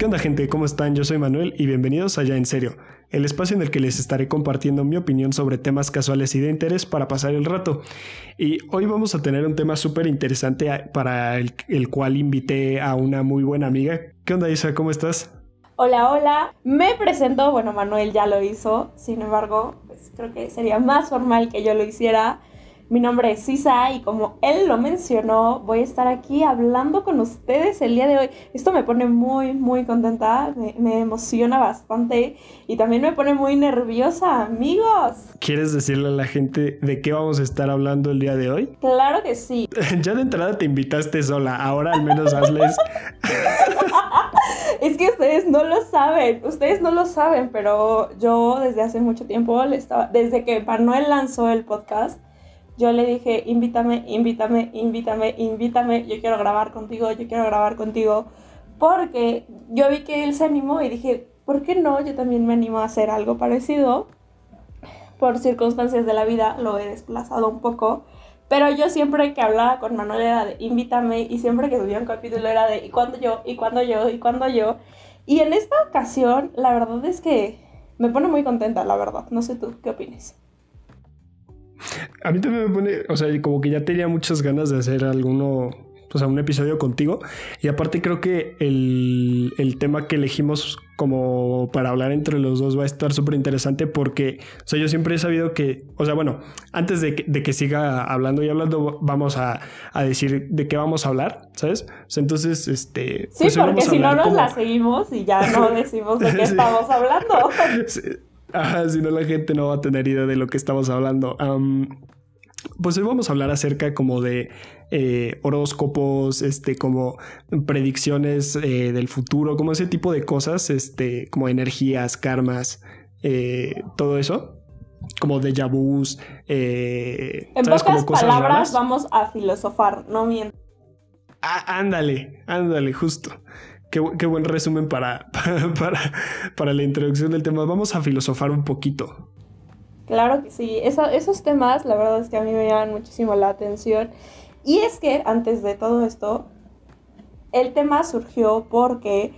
¿Qué onda gente? ¿Cómo están? Yo soy Manuel y bienvenidos a Ya en Serio, el espacio en el que les estaré compartiendo mi opinión sobre temas casuales y de interés para pasar el rato. Y hoy vamos a tener un tema súper interesante para el, cual invité a una muy buena amiga. ¿Qué onda Isa? ¿Cómo estás? Hola, hola. Me presento, bueno, Manuel ya lo hizo, sin embargo, pues creo que sería más formal que yo lo hiciera. Mi nombre es Sisa y como él lo mencionó, voy a estar aquí hablando con ustedes el día de hoy. Esto me pone muy, muy contenta, me, emociona bastante y también me pone muy nerviosa, amigos. ¿Quieres decirle a la gente de qué vamos a estar hablando el día de hoy? Claro que sí. ya de entrada te invitaste sola, ahora al menos hazles... es que ustedes no lo saben, ustedes no lo saben, pero yo desde hace mucho tiempo, le estaba, desde que Manuel lanzó el podcast, yo le dije, invítame, invítame, invítame, invítame, yo quiero grabar contigo, yo quiero grabar contigo, porque yo vi que él se animó y dije, ¿por qué no? Yo también me animo a hacer algo parecido. Por circunstancias de la vida lo he desplazado un poco, pero yo siempre que hablaba con Manuel era de invítame y siempre que subía un capítulo era de y cuándo yo, y cuándo yo, y cuándo yo. Y en esta ocasión, la verdad es que me pone muy contenta, la verdad. No sé tú, ¿qué opinas? A mí también me pone, o sea, como que ya tenía muchas ganas de hacer alguno, o sea, un episodio contigo. Y aparte creo que el, el tema que elegimos como para hablar entre los dos va a estar súper interesante porque, o sea, yo siempre he sabido que, o sea, bueno, antes de que, de que siga hablando y hablando, vamos a, a, decir de qué vamos a hablar, ¿sabes? O sea, entonces, este... Sí, pues porque si no nos la seguimos y ya no decimos de qué estamos hablando. Ajá, si no la gente no va a tener idea de lo que estamos hablando. pues hoy vamos a hablar acerca como de eh, horóscopos, este, como predicciones eh, del futuro, como ese tipo de cosas, este, como energías, karmas, eh, todo eso. Como de vus. en pocas palabras vamos a filosofar, no miento. Ah, ándale, ándale, justo. Qué, buen resumen para, para, para, la introducción del tema. Vamos a filosofar un poquito. Claro que sí, esos temas la verdad es que a mí me llaman muchísimo la atención. Y es que antes de todo esto, el tema surgió porque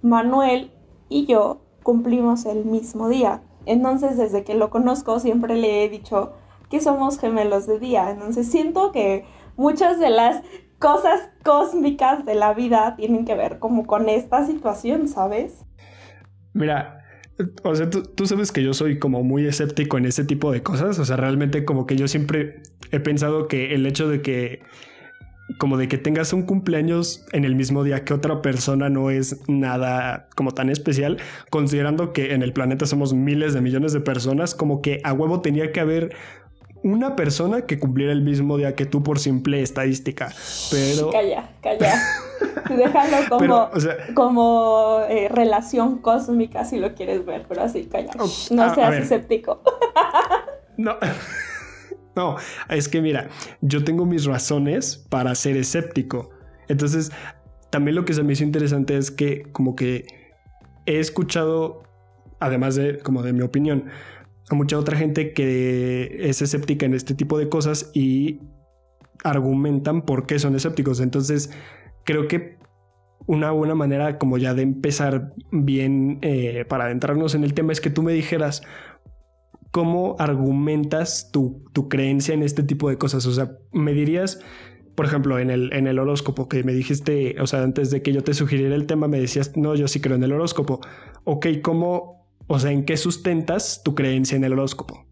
Manuel y yo cumplimos el mismo día. Entonces desde que lo conozco siempre le he dicho que somos gemelos de día. Entonces siento que muchas de las cosas cósmicas de la vida tienen que ver como con esta situación, ¿sabes? Mira, o sea, tú, sabes que yo soy como muy escéptico en ese tipo de cosas. O sea, realmente como que yo siempre he pensado que el hecho de que como de que tengas un cumpleaños en el mismo día que otra persona no es nada como tan especial, considerando que en el planeta somos miles de millones de personas, como que a huevo tenía que haber una persona que cumpliera el mismo día que tú por simple estadística, pero... Calla, calla. Déjalo como, como eh, relación cósmica si lo quieres ver, pero así, calla. no seas escéptico. no. No, es que mira, yo tengo mis razones para ser escéptico. Entonces, también lo que se me hizo interesante es que como que he escuchado, además de como de mi opinión, mucha otra gente que es escéptica en este tipo de cosas y argumentan por qué son escépticos. Entonces, creo que una buena manera como ya de empezar bien eh, para adentrarnos en el tema es que tú me dijeras cómo argumentas tu, tu, creencia en este tipo de cosas. O sea, me dirías, por ejemplo, en el, en el horóscopo que me dijiste, o sea, antes de que yo te sugiriera el tema, me decías, no, yo sí creo en el horóscopo. Ok, ¿cómo o sea, ¿en qué sustentas tu creencia en el horóscopo?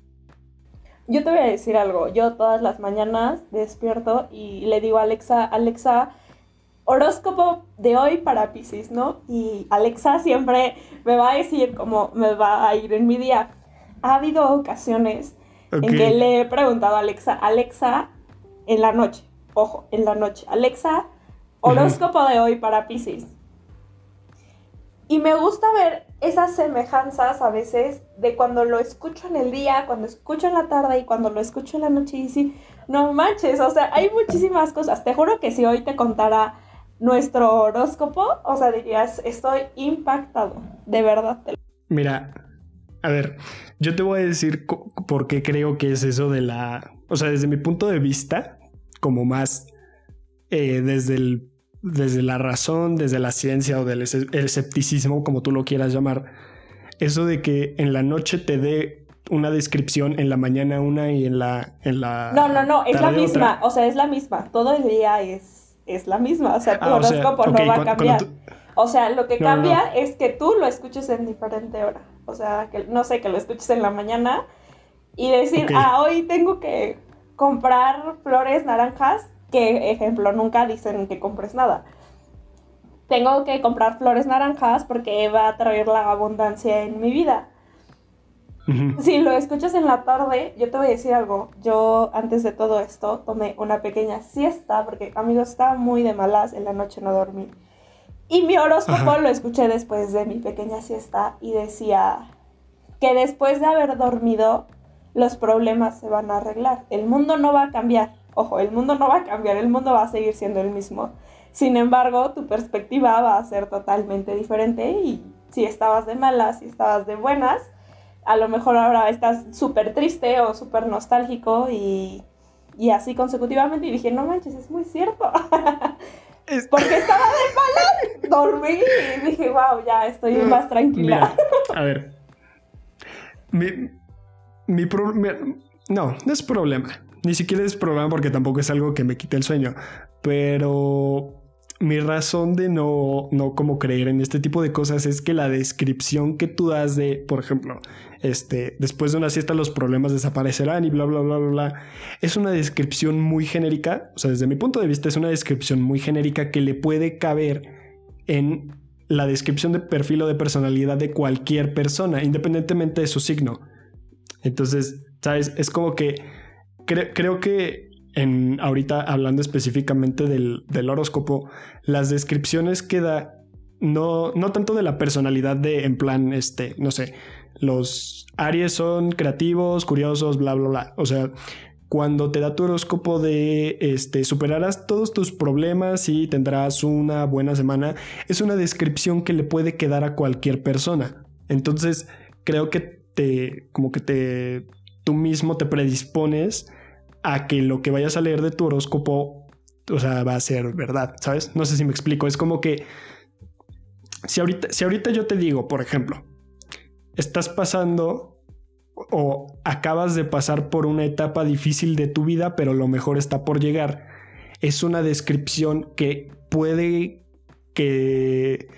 Yo te voy a decir algo. Yo todas las mañanas despierto y le digo a Alexa, Alexa, horóscopo de hoy para Pisces, ¿no? Y Alexa siempre me va a decir cómo me va a ir en mi día. Ha habido ocasiones en que le he preguntado a Alexa, Alexa, en la noche, ojo, en la noche, Alexa, horóscopo de hoy para Pisces. Y me gusta ver esas semejanzas a veces de cuando lo escucho en el día, cuando escucho en la tarde y cuando lo escucho en la noche y sí, no manches, o sea, hay muchísimas cosas. Te juro que si hoy te contara nuestro horóscopo, o sea, dirías, estoy impactado, de verdad. Mira, a ver, yo te voy a decir por qué creo que es eso de la, o sea, desde mi punto de vista, como más eh, desde el desde la razón, desde la ciencia o del escepticismo, como tú lo quieras llamar, eso de que en la noche te dé una descripción, en la mañana una y en la... En la no, no, no, es la misma, o sea, es la misma, todo el día es, es la misma, o sea, tu ah, horóscopo no va a cambiar. O sea, lo que cambia es que tú lo escuches en diferente hora. O sea, que no sé, que lo escuches en la mañana y decir, ah, hoy tengo que comprar flores naranjas, que ejemplo, nunca dicen que compres nada. Tengo que comprar flores naranjas porque va a traer la abundancia en mi vida. Si lo escuchas en la tarde, yo te voy a decir algo. Yo antes de todo esto tomé una pequeña siesta porque, amigos, estaba muy de malas, en la noche no dormí. Y mi horóscopo lo escuché después de mi pequeña siesta y decía que después de haber dormido, los problemas se van a arreglar. El mundo no va a cambiar. Ojo, el mundo no va a cambiar, el mundo va a seguir siendo el mismo. Sin embargo, tu perspectiva va a ser totalmente diferente y si estabas de malas, si estabas de buenas, a lo mejor ahora estás súper triste o súper nostálgico y, y así consecutivamente. Y dije, no manches, es muy cierto. Porque estaba de malas, dormí y dije, wow, ya estoy más tranquila. a ver, mi, mi problema. No, no es problema. Ni siquiera es problema porque tampoco es algo que me quite el sueño. Pero mi razón de no, no como creer en este tipo de cosas es que la descripción que tú das de, por ejemplo, este, después de una siesta los problemas desaparecerán y bla, bla, bla, bla, bla, es una descripción muy genérica, o sea, desde mi punto de vista es una descripción muy genérica que le puede caber en la descripción de perfil o de personalidad de cualquier persona, independientemente de su signo. Entonces, ¿sabes? Es como que creo que en ahorita hablando específicamente del, horóscopo, las descripciones que da, no, no tanto de la personalidad de, en plan, este, no sé, los Aries son creativos, curiosos, bla, bla, bla. O sea, cuando te da tu horóscopo de este, superarás todos tus problemas y tendrás una buena semana, es una descripción que le puede quedar a cualquier persona. Entonces, creo que te, como que te, tú mismo te predispones a que lo que vayas a leer de tu horóscopo, o sea, va a ser verdad, ¿sabes? No sé si me explico, es como que si ahorita, si ahorita yo te digo, por ejemplo, estás pasando o acabas de pasar por una etapa difícil de tu vida, pero lo mejor está por llegar, es una descripción que puede que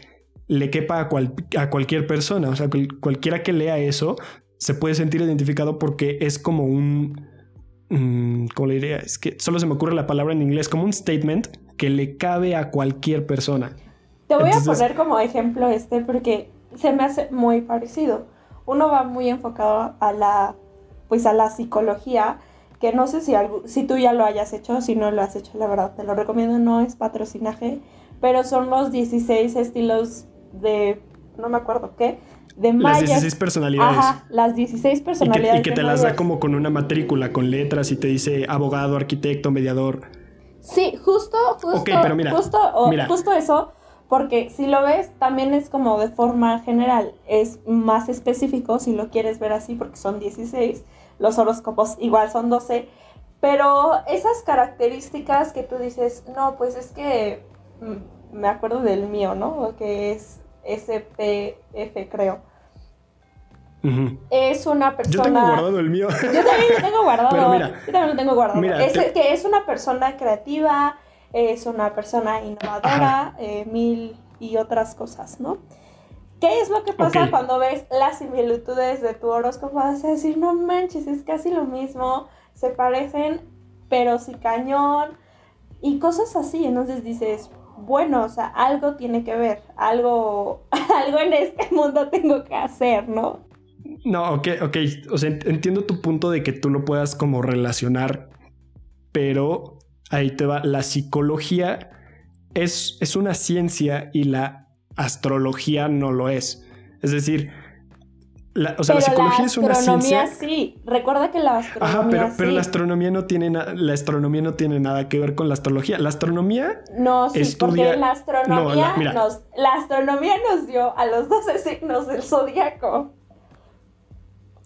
le quepa a, a cualquier persona, o sea, cualquiera que lea eso se puede sentir identificado porque es como un Mm, ¿cómo le diría? Es que solo se me ocurre la palabra en inglés, como un statement que le cabe a cualquier persona. Te voy a poner como ejemplo este porque se me hace muy parecido. Uno va muy enfocado a la, pues a la psicología, que no sé si, algo, si tú ya lo hayas hecho, si no lo has hecho, la verdad, te lo recomiendo, no es patrocinaje, pero son los 16 estilos de, no me acuerdo qué, de Las 16 personalidades. Ajá, las 16 personalidades. Y que, te las da como con una matrícula, con letras y te dice abogado, arquitecto, mediador. Sí, justo, justo, pero mira, justo, justo eso, porque si lo ves también es como de forma general, es más específico si lo quieres ver así porque son 16, los horóscopos igual son 12, pero esas características que tú dices, no, pues es que mm, me acuerdo del mío, ¿no? Que es SPF, creo. Es una persona. Yo tengo guardado el mío. Yo también lo tengo guardado. Yo también lo tengo guardado. es que es una persona creativa, es una persona innovadora, eh, mil y otras cosas, ¿no? ¿Qué es lo que pasa cuando ves las similitudes de tu horóscopo? Vas a decir, no manches, es casi lo mismo, se parecen, pero sí cañón, y cosas así. Entonces dices, bueno, o sea, algo tiene que ver, algo, algo en este mundo tengo que hacer, ¿no? No, ok, ok, o sea, entiendo tu punto de que tú lo puedas como relacionar, pero ahí te va, la psicología es, es una ciencia y la astrología no lo es. Es decir, la, o sea, la psicología es una ciencia. sí. Recuerda que la astronomía. Ajá, pero, pero la astronomía no tiene la astronomía no tiene nada que ver con la astrología. La astronomía. No, sí, porque la astronomía nos. La astronomía nos dio a los 12 signos del zodiaco.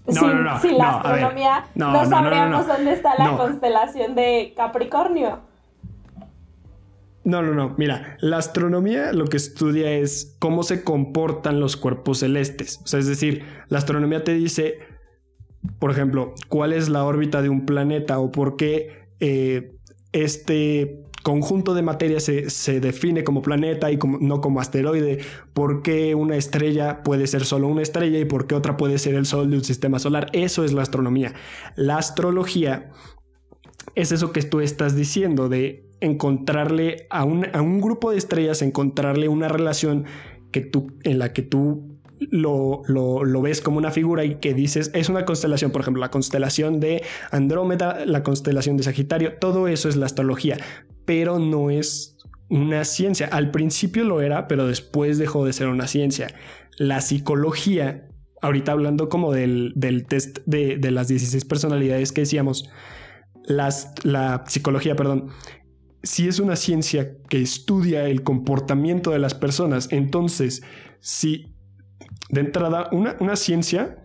No, sin, no, no, la astronomía no, sabríamos dónde está la constelación de Capricornio. No, no, no. Mira, la astronomía lo que estudia es cómo se comportan los cuerpos celestes. O sea, es decir, la astronomía te dice, por ejemplo, cuál es la órbita de un planeta o por qué eh, este conjunto de materia se, define como planeta y no como asteroide, por qué una estrella puede ser solo una estrella y por qué otra puede ser el sol de un sistema solar. Eso es la astronomía. La astrología es eso que tú estás diciendo de encontrarle a un, a un grupo de estrellas, encontrarle una relación que tú, en la que tú lo, lo, ves como una figura y que dices, es una constelación, por ejemplo, la constelación de Andrómeda, la constelación de Sagitario, todo eso es la astrología, pero no es una ciencia. Al principio lo era, pero después dejó de ser una ciencia. La psicología, ahorita hablando como del, test de, de, las 16 personalidades que decíamos, la psicología, perdón, si es una ciencia que estudia el comportamiento de las personas, entonces, si de entrada, una, ciencia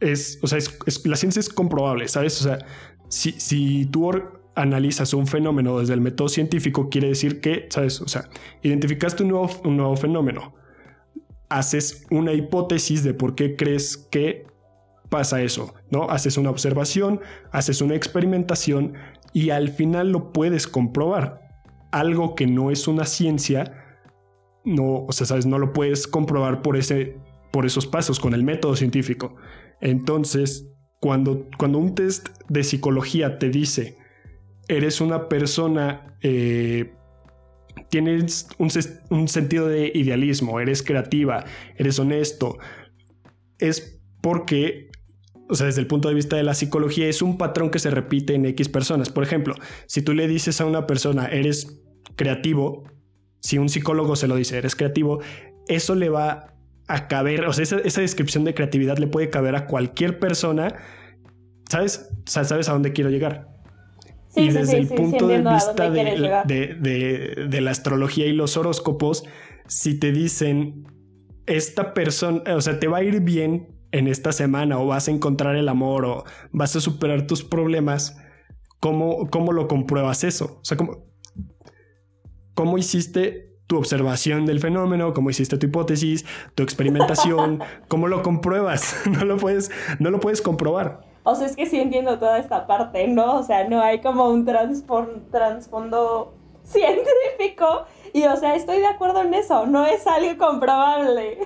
es, o sea, la ciencia es comprobable, ¿sabes? O sea, si, si tú analizas un fenómeno desde el método científico, quiere decir que, ¿sabes? O sea, identificaste un nuevo, un nuevo fenómeno, haces una hipótesis de por qué crees que pasa eso, ¿no? Haces una observación, haces una experimentación y al final lo puedes comprobar. Algo que no es una ciencia, no, o sea, sabes, no lo puedes comprobar por, ese, por esos pasos con el método científico. Entonces, cuando, cuando un test de psicología te dice, eres una persona, eh, tienes un, un sentido de idealismo, eres creativa, eres honesto, es porque o sea, desde el punto de vista de la psicología, es un patrón que se repite en X personas. Por ejemplo, si tú le dices a una persona, eres creativo, si un psicólogo se lo dice, eres creativo, eso le va a caber, o sea, esa, descripción de creatividad le puede caber a cualquier persona, ¿sabes? O sea, ¿sabes a dónde quiero llegar? y desde el punto de vista de, de, la astrología y los horóscopos, si te dicen, esta persona, o sea, te va a ir bien en esta semana o vas a encontrar el amor o vas a superar tus problemas, ¿cómo, cómo lo compruebas eso? O sea, ¿cómo, cómo hiciste tu observación del fenómeno, cómo hiciste tu hipótesis, tu experimentación, cómo lo compruebas, no lo puedes, no lo puedes comprobar. O sea, es que sí entiendo toda esta parte, ¿no? O sea, no hay como un trasfondo científico y, o sea, estoy de acuerdo en eso, no es algo comprobable.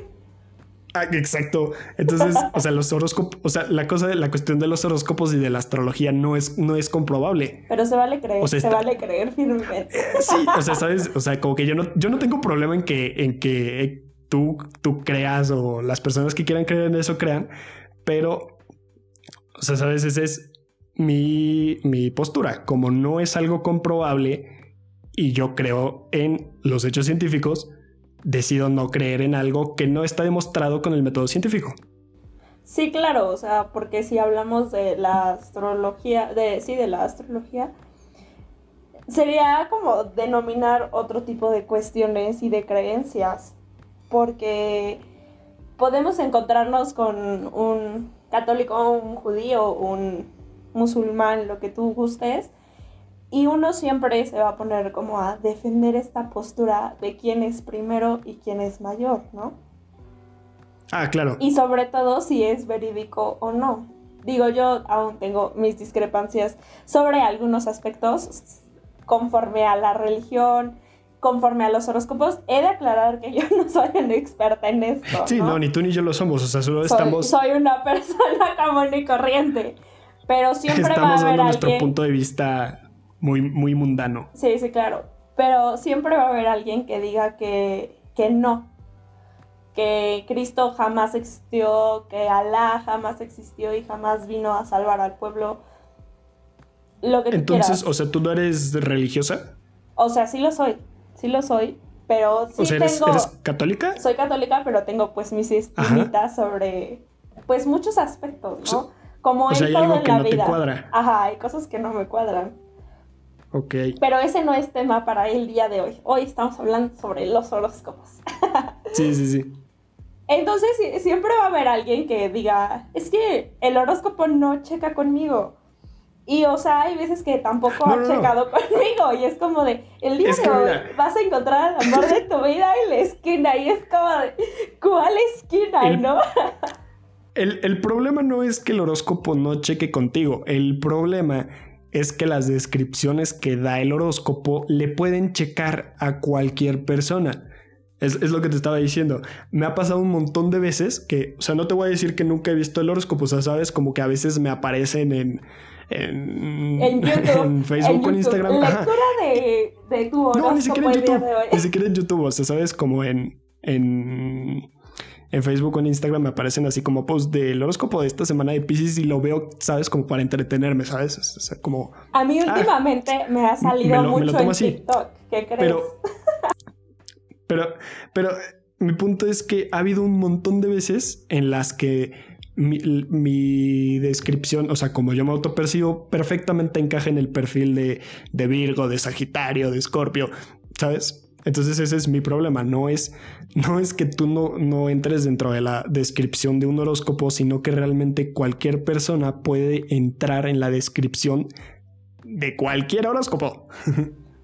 Ah, exacto. Entonces, o sea, los horóscopos, o sea, la cosa de la cuestión de los horóscopos y de la astrología no es, no es comprobable. Pero se vale creer, se vale creer firmemente. Eh, sí, o sea, sabes, o sea, como que yo no, yo no tengo problema en que, en que tú, tú creas o las personas que quieran creer en eso crean, pero, o sea, sabes, esa es mi, mi postura. Como no es algo comprobable y yo creo en los hechos científicos, decido no creer en algo que no está demostrado con el método científico. Sí, claro, o sea, porque si hablamos de la astrología, de sí, de la astrología, sería como denominar otro tipo de cuestiones y de creencias, porque podemos encontrarnos con un católico, un judío, un musulmán, lo que tú gustes, y uno siempre se va a poner como a defender esta postura de quién es primero y quién es mayor, ¿no? Ah, claro. Y sobre todo si es verídico o no. Digo, yo aún tengo mis discrepancias sobre algunos aspectos conforme a la religión, conforme a los horóscopos. He de aclarar que yo no soy una experta en esto. Sí, no, ni tú ni yo lo somos, o sea, solo estamos... Soy una persona común y corriente, pero siempre va a haber dando nuestro punto de vista muy, muy mundano. Sí, sí, claro. Pero siempre va a haber alguien que diga que, que no. Que Cristo jamás existió, que Alá jamás existió y jamás vino a salvar al pueblo. Lo que Entonces, o sea, ¿tú no eres religiosa? O sea, sí lo soy. Sí lo soy. Pero sí o sea, ¿eres, ¿eres católica? Soy católica, pero tengo pues mis espinitas sobre pues muchos aspectos, ¿no? Como o sea, hay algo que no te cuadra. Ajá, hay cosas que no me cuadran. Ok. Pero ese no es tema para el día de hoy. Hoy estamos hablando sobre los horóscopos. sí, sí, sí. Entonces siempre va a haber alguien que diga, es que el horóscopo no checa conmigo. Y, o sea, hay veces que tampoco ha checado conmigo. Y es como de, el día de hoy vas a encontrar el amor de tu vida en la esquina. Y es como de, ¿cuál esquina, no? El, el problema no es que el horóscopo no cheque contigo. El problema es que las descripciones que da el horóscopo le pueden checar a cualquier persona. Es, lo que te estaba diciendo. Me ha pasado un montón de veces que, o sea, no te voy a decir que nunca he visto el horóscopo, o sea, sabes, como que a veces me aparecen en, en, en, YouTube, en Facebook, en, Instagram. Lectura de, de, tu horóscopo no, ni siquiera en YouTube, Ni siquiera en YouTube, o sea, sabes, como en, en, en Facebook o en Instagram me aparecen así como post del horóscopo de esta semana de Pisces y lo veo, sabes, como para entretenerme, ¿sabes? O sea, como... A mí ah, últimamente me ha salido mucho en TikTok, ¿qué crees? Pero, pero, pero mi punto es que ha habido un montón de veces en las que mi, descripción, o sea, como yo me autopercibo, perfectamente encaja en el perfil de, de Virgo, de Sagitario, de Escorpio, ¿sabes? Entonces ese es mi problema, no es, no es que tú no, no entres dentro de la descripción de un horóscopo, sino que realmente cualquier persona puede entrar en la descripción de cualquier horóscopo.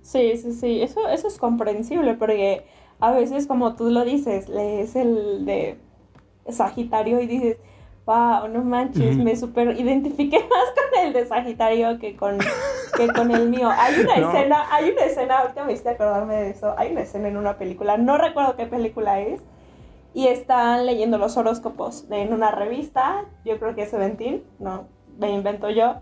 Sí, sí, sí, eso, eso es comprensible porque a veces como tú lo dices, lees el de Sagitario y dices, wow, no manches, me super identifiqué más con el de Sagitario que con, que con el mío. Hay una escena, hay una escena, ahorita me hiciste acordarme de eso, hay una escena en una película, no recuerdo qué película es, y están leyendo los horóscopos en una revista, yo creo que es Seventeen, no, me invento yo,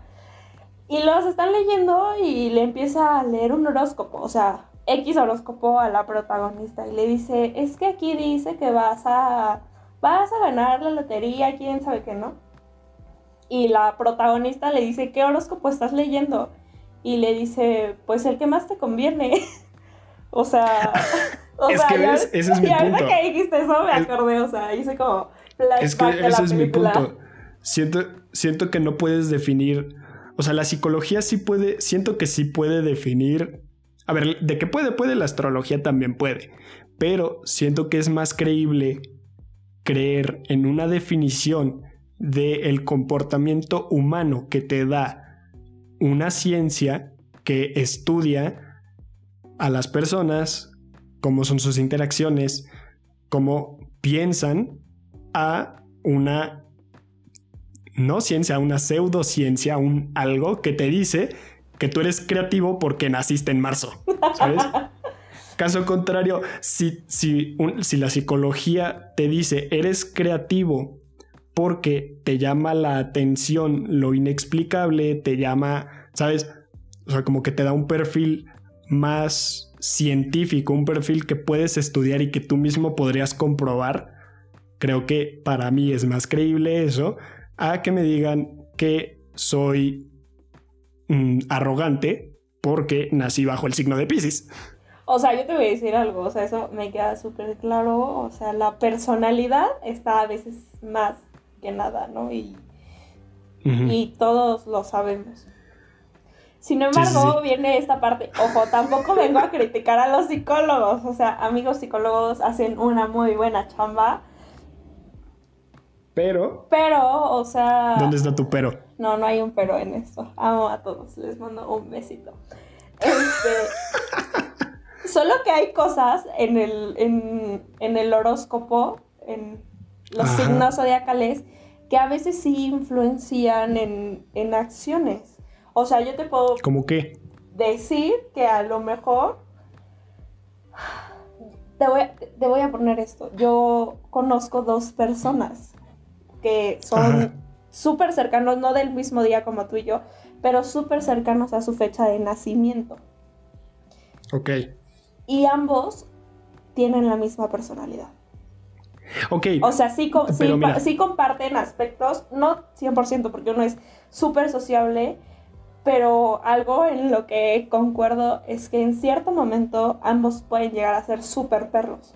y los están leyendo y le empieza a leer un horóscopo, o sea, X horóscopo a la protagonista y le dice, es que aquí dice que vas a, vas a ganar la lotería, quién sabe qué, ¿no? Y la protagonista le dice, ¿qué horóscopo estás leyendo? Y le dice, pues el que más te conviene. o sea, o es que ves, ese es mi punto. que dijiste eso me acordé, o sea, hice como Es que ese es mi punto. Siento, siento que no puedes definir, o sea, la psicología sí puede, siento que sí puede definir a ver, de que puede, puede, la astrología también puede, pero siento que es más creíble creer en una definición del comportamiento humano que te da una ciencia que estudia a las personas, cómo son sus interacciones, cómo piensan, a una no ciencia, una pseudociencia, un algo que te dice que tú eres creativo porque naciste en marzo, ¿sabes? Caso contrario, si, si, si la psicología te dice eres creativo porque te llama la atención lo inexplicable, te llama, ¿sabes? O sea, como que te da un perfil más científico, un perfil que puedes estudiar y que tú mismo podrías comprobar. Creo que para mí es más creíble eso a que me digan que soy Mm, arrogante porque nací bajo el signo de Pisces. O sea, yo te voy a decir algo, o sea, eso me queda súper claro, o sea, la personalidad está a veces más que nada, ¿no? Y, y todos lo sabemos. Sin embargo, viene esta parte, ojo, tampoco vengo a criticar a los psicólogos, o sea, amigos psicólogos hacen una muy buena chamba. Pero... Pero, o sea... ¿Dónde está tu pero? No, no hay un pero en esto. Amo a todos. Les mando un besito. Este, solo que hay cosas en el, en, el horóscopo, en los signos zodiacales, que a veces sí influencian en, en acciones. O sea, yo te puedo... ¿Cómo qué? Decir que a lo mejor... Te voy, te voy a poner esto. Yo conozco dos personas que son súper cercanos, no del mismo día como tú y yo, pero súper cercanos a su fecha de nacimiento. Ok. Y ambos tienen la misma personalidad. Ok. O sea, sí, sí, comparten aspectos, no 100% porque uno es súper sociable, pero algo en lo que concuerdo es que en cierto momento ambos pueden llegar a ser súper perros.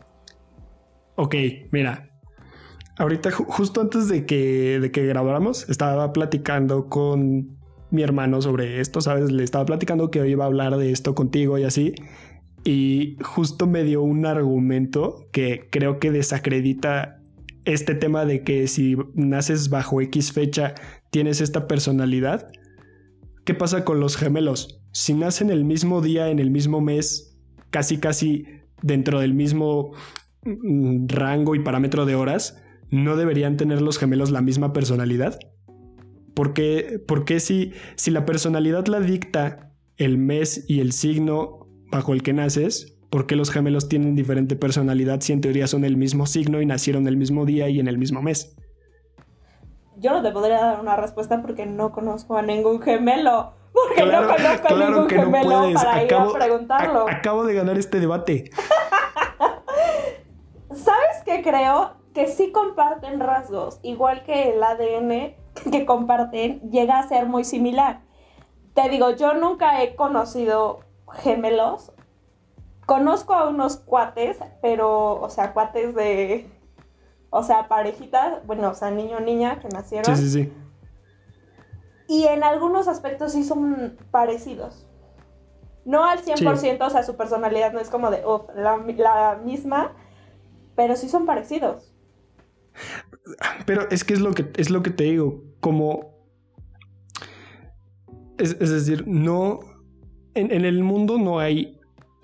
Ok, mira, ahorita justo antes de que, de que grabáramos, estaba platicando con mi hermano sobre esto, ¿sabes? Le estaba platicando que hoy iba a hablar de esto contigo y así. Y justo me dio un argumento que creo que desacredita este tema de que si naces bajo X fecha tienes esta personalidad. ¿qué pasa con los gemelos? Si nacen el mismo día, en el mismo mes, casi casi dentro del mismo mm, rango y parámetro de horas, ¿no deberían tener los gemelos la misma personalidad? ¿Por qué, si, si la personalidad la dicta el mes y el signo bajo el que naces, ¿por qué los gemelos tienen diferente personalidad si en teoría son el mismo signo y nacieron el mismo día y en el mismo mes? Yo no te podría dar una respuesta porque no conozco a ningún gemelo. Porque no conozco a ningún gemelo para ir a preguntarlo. acabo de ganar este debate. ¿Sabes qué creo? Que sí comparten rasgos, igual que el ADN que comparten llega a ser muy similar. Te digo, yo nunca he conocido gemelos. Conozco a unos cuates, pero, o sea, cuates de, o sea, parejitas, bueno, o sea, niño niña que nacieron. Sí, sí, sí. Y en algunos aspectos sí son parecidos. No al 100%, o sea, su personalidad no es como de, la, la misma, pero sí son parecidos. Pero es que es lo que, es lo que te digo, como... Es, decir, no... En, el mundo no hay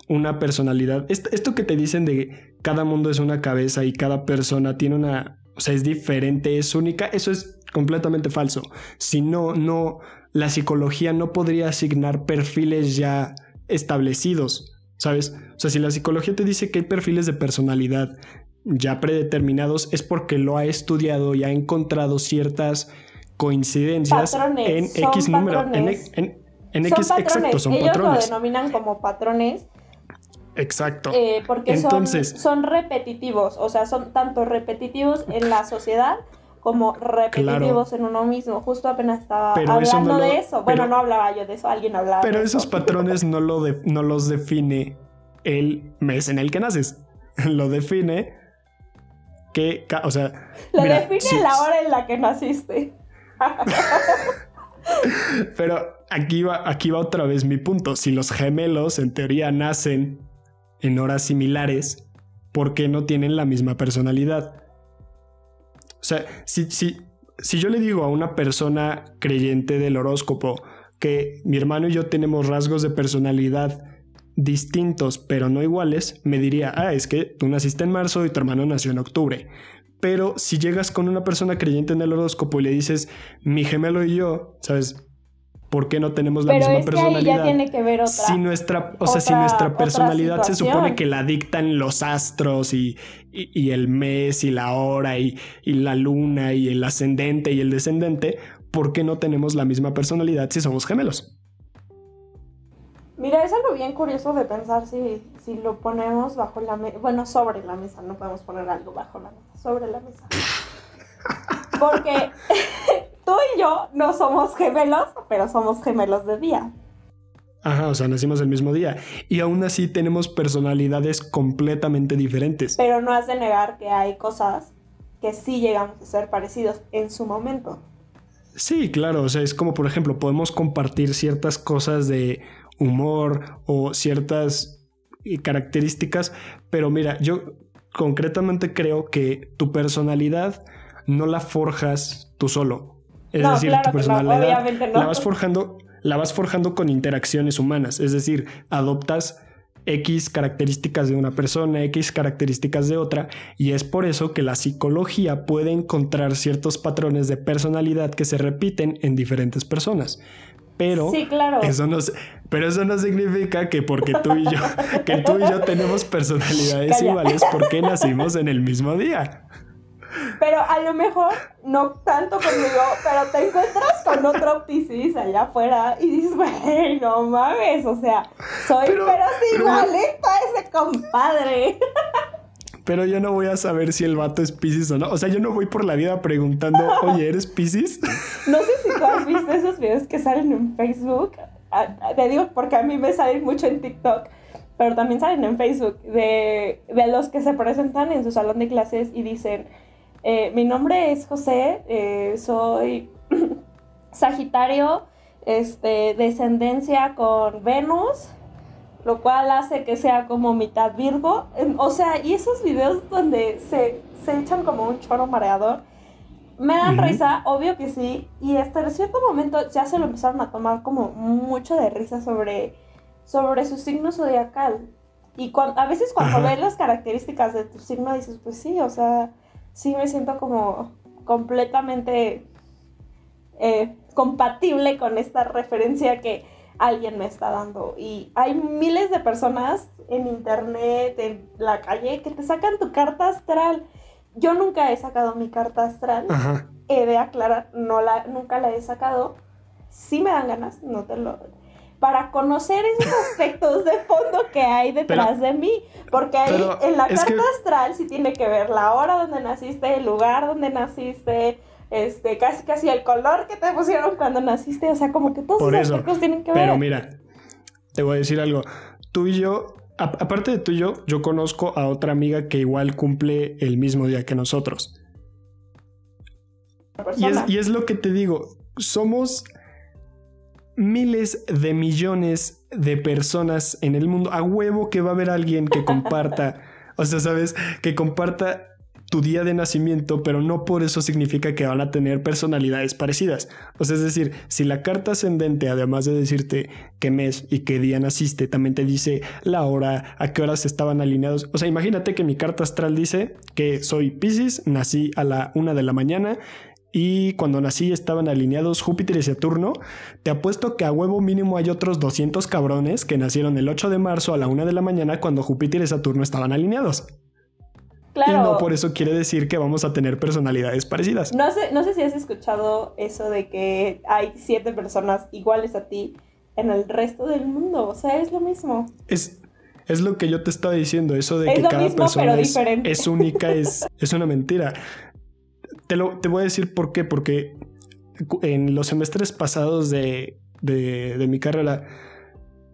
una personalidad. Esto, que te dicen de cada mundo es una cabeza y cada persona tiene una... O sea, es diferente, es única, eso es completamente falso. Si no, no, la psicología no podría asignar perfiles ya establecidos, ¿sabes? O sea, si la psicología te dice que hay perfiles de personalidad ya predeterminados es porque lo ha estudiado y ha encontrado ciertas coincidencias en X número. En, en, X, exacto, son Ellos lo denominan como patrones. Exacto. Eh, porque Entonces, son, repetitivos, o sea, son tanto repetitivos en la sociedad como repetitivos en uno mismo. Justo apenas estaba hablando de eso. Bueno, no hablaba yo de eso, alguien hablaba. Pero esos patrones no, lo no los define el mes en el que naces. Lo define que, o sea... Lo define la hora en la que naciste. Pero aquí va, aquí va otra vez mi punto. Si los gemelos en teoría nacen en horas similares, ¿por qué no tienen la misma personalidad? O sea, si, si, si yo le digo a una persona creyente del horóscopo que mi hermano y yo tenemos rasgos de personalidad distintos pero no iguales, me diría, ah, es que tú naciste en marzo y tu hermano nació en octubre. Pero si llegas con una persona creyente en el horóscopo y le dices, mi gemelo y yo, ¿sabes? ¿Por qué no tenemos la misma personalidad? tiene que ver otra, si nuestra, o sea, si nuestra personalidad se supone que la dictan los astros y, y, el mes y la hora y, y la luna y el ascendente y el descendente, ¿por qué no tenemos la misma personalidad si somos gemelos? Mira, es algo bien curioso de pensar si, si lo ponemos bajo la mesa, bueno, sobre la mesa, no podemos poner algo bajo la mesa, sobre la mesa. Porque tú y yo no somos gemelos, pero somos gemelos de día. Ajá, o sea, nacimos el mismo día. Y aún así tenemos personalidades completamente diferentes. Pero no has de negar que hay cosas que sí llegamos a ser parecidos en su momento. Sí, claro, o sea, es como por ejemplo, podemos compartir ciertas cosas de humor o ciertas eh, características, pero mira, yo concretamente creo que tu personalidad no la forjas tú solo. Es decir, tu personalidad la vas forjando, la vas forjando con interacciones humanas, es decir, adoptas X características de una persona, X características de otra, y es por eso que la psicología puede encontrar ciertos patrones de personalidad que se repiten en diferentes personas. Pero eso no, pero eso no significa que porque tú y yo, que tú y yo tenemos personalidades iguales porque nacimos en el mismo día. Pero a lo mejor no tanto conmigo, pero te encuentras con otro Piscis allá afuera y dices, güey, no mames, o sea, soy pero, pero igualito a ese compadre. Pero yo no voy a saber si el vato es Pisces o no. O sea, yo no voy por la vida preguntando, oye, ¿eres Pisces? No sé si tú has visto esos videos que salen en Facebook. Ah, ah, te digo porque a mí me salen mucho en TikTok, pero también salen en Facebook de, los que se presentan en su salón de clases y dicen, eh, mi nombre es José, eh, soy Sagitario, este, descendencia con Venus lo cual hace que sea como mitad Virgo. O sea, y esos videos donde se, echan como un choro mareador, me dan risa, obvio que sí, y hasta cierto momento ya se lo empezaron a tomar como mucho de risa sobre, sobre su signo zodiacal. Y a veces cuando ves las características de tu signo dices, pues sí, o sea, sí me siento como completamente eh, compatible con esta referencia que alguien me está dando. Y hay miles de personas en internet, en la calle, que te sacan tu carta astral. Yo nunca he sacado mi carta astral. He de aclarar, no la, nunca la he sacado. Sí me dan ganas, no te lo... Para conocer esos aspectos de fondo que hay detrás de mí. Porque ahí en la carta astral sí tiene que ver la hora donde naciste, el lugar donde naciste, este, casi casi el color que te pusieron cuando naciste, o sea, como que todos esos aspectos tienen que ver. Pero mira, te voy a decir algo. Tú y yo, aparte de tú y yo, yo conozco a otra amiga que igual cumple el mismo día que nosotros. Y es, y es lo que te digo, somos miles de millones de personas en el mundo. A huevo que va a haber alguien que comparta, o sea, sabes, que comparta tu día de nacimiento, pero no por eso significa que van a tener personalidades parecidas. O sea, es decir, si la carta ascendente, además de decirte qué mes y qué día naciste, también te dice la hora, a qué horas estaban alineados. O sea, imagínate que mi carta astral dice que soy Pisces, nací a la una de la mañana y cuando nací estaban alineados Júpiter y Saturno, te apuesto que a huevo mínimo hay otros 200 cabrones que nacieron el 8 de marzo a la una de la mañana cuando Júpiter y Saturno estaban alineados. Y no por eso quiere decir que vamos a tener personalidades parecidas. No sé, no sé si has escuchado eso de que hay siete personas iguales a ti en el resto del mundo. O sea, es lo mismo. Es, es lo que yo te estaba diciendo. Eso de que cada persona es, única es, es una mentira. Te, lo, te voy a decir por qué. Porque en los semestres pasados de, de, mi carrera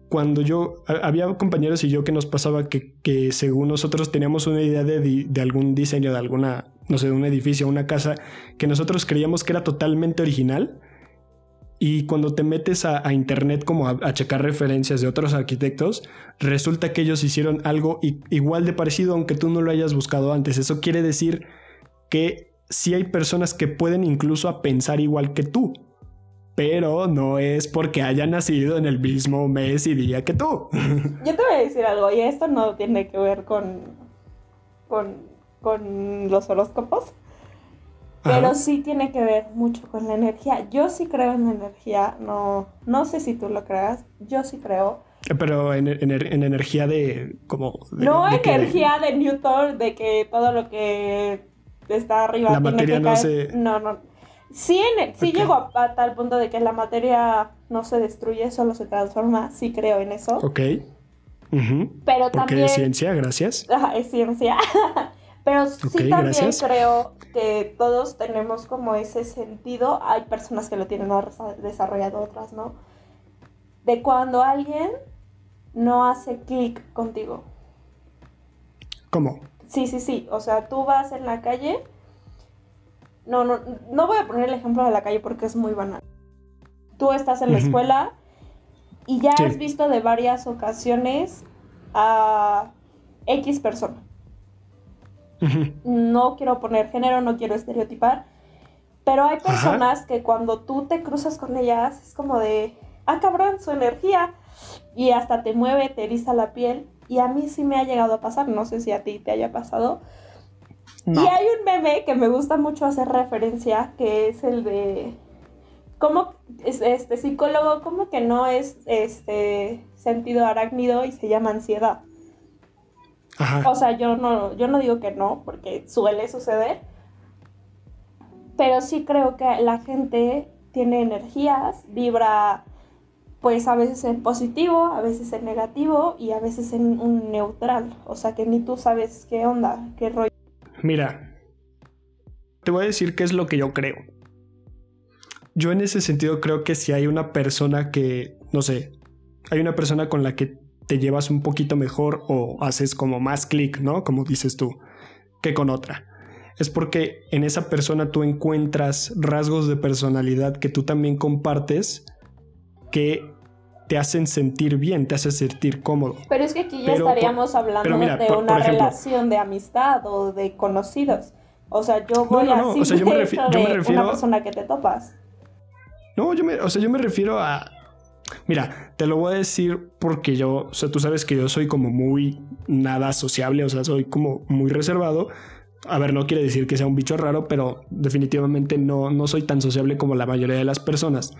cuando yo, había compañeros y yo que nos pasaba que, que según nosotros teníamos una idea de, de, algún diseño, de alguna, no sé, de un edificio, una casa, que nosotros creíamos que era totalmente original. Y cuando te metes a, internet como a, checar referencias de otros arquitectos, resulta que ellos hicieron algo igual de parecido aunque tú no lo hayas buscado antes. Eso quiere decir que sí hay personas que pueden incluso a pensar igual que tú pero no es porque haya nacido en el mismo mes y día que tú. Yo te voy a decir algo, y esto no tiene que ver con, con, los horóscopos, pero sí tiene que ver mucho con la energía. Yo sí creo en la energía, no, no sé si tú lo creas, yo sí creo. Pero en, energía de como... no energía de Newton, de que todo lo que está arriba... La materia no se... No, no Sí, en sí llego a, tal punto de que la materia no se destruye, solo se transforma. Sí creo en eso. Ok. Pero también... es ciencia, gracias. Ajá, es ciencia. Pero sí también creo que todos tenemos como ese sentido. Hay personas que lo tienen más desarrollado, otras no. De cuando alguien no hace clic contigo. ¿Cómo? Sí, sí, sí. O sea, tú vas en la calle no, no, no voy a poner el ejemplo de la calle porque es muy banal. Tú estás en la escuela y ya has visto de varias ocasiones a X persona. No quiero poner género, no quiero estereotipar, pero hay personas que cuando tú te cruzas con ellas es como de, ah cabrón, su energía, y hasta te mueve, te eriza la piel, y a mí sí me ha llegado a pasar, no sé si a ti te haya pasado, y hay un meme que me gusta mucho hacer referencia, que es el de cómo este psicólogo, como que no es este sentido arácnido y se llama ansiedad. O sea, yo no, yo no digo que no, porque suele suceder. Pero sí creo que la gente tiene energías, vibra pues a veces en positivo, a veces en negativo y a veces en un neutral. O sea que ni tú sabes qué onda, qué rollo. Mira, te voy a decir qué es lo que yo creo. Yo en ese sentido creo que si hay una persona que, no sé, hay una persona con la que te llevas un poquito mejor o haces como más clic, ¿no? Como dices tú, que con otra. Es porque en esa persona tú encuentras rasgos de personalidad que tú también compartes que te hacen sentir bien, te hacen sentir cómodo. Pero es que aquí ya estaríamos hablando de una relación de amistad o de conocidos. O sea, yo voy no, no, así o sea, yo me, refi- yo me de refiero una persona que te topas. No, yo me, o sea, yo me refiero a. Mira, te lo voy a decir porque yo, o sea, tú sabes que yo soy como muy nada sociable, o sea, soy como muy reservado. A ver, no quiere decir que sea un bicho raro, pero definitivamente no, no soy tan sociable como la mayoría de las personas.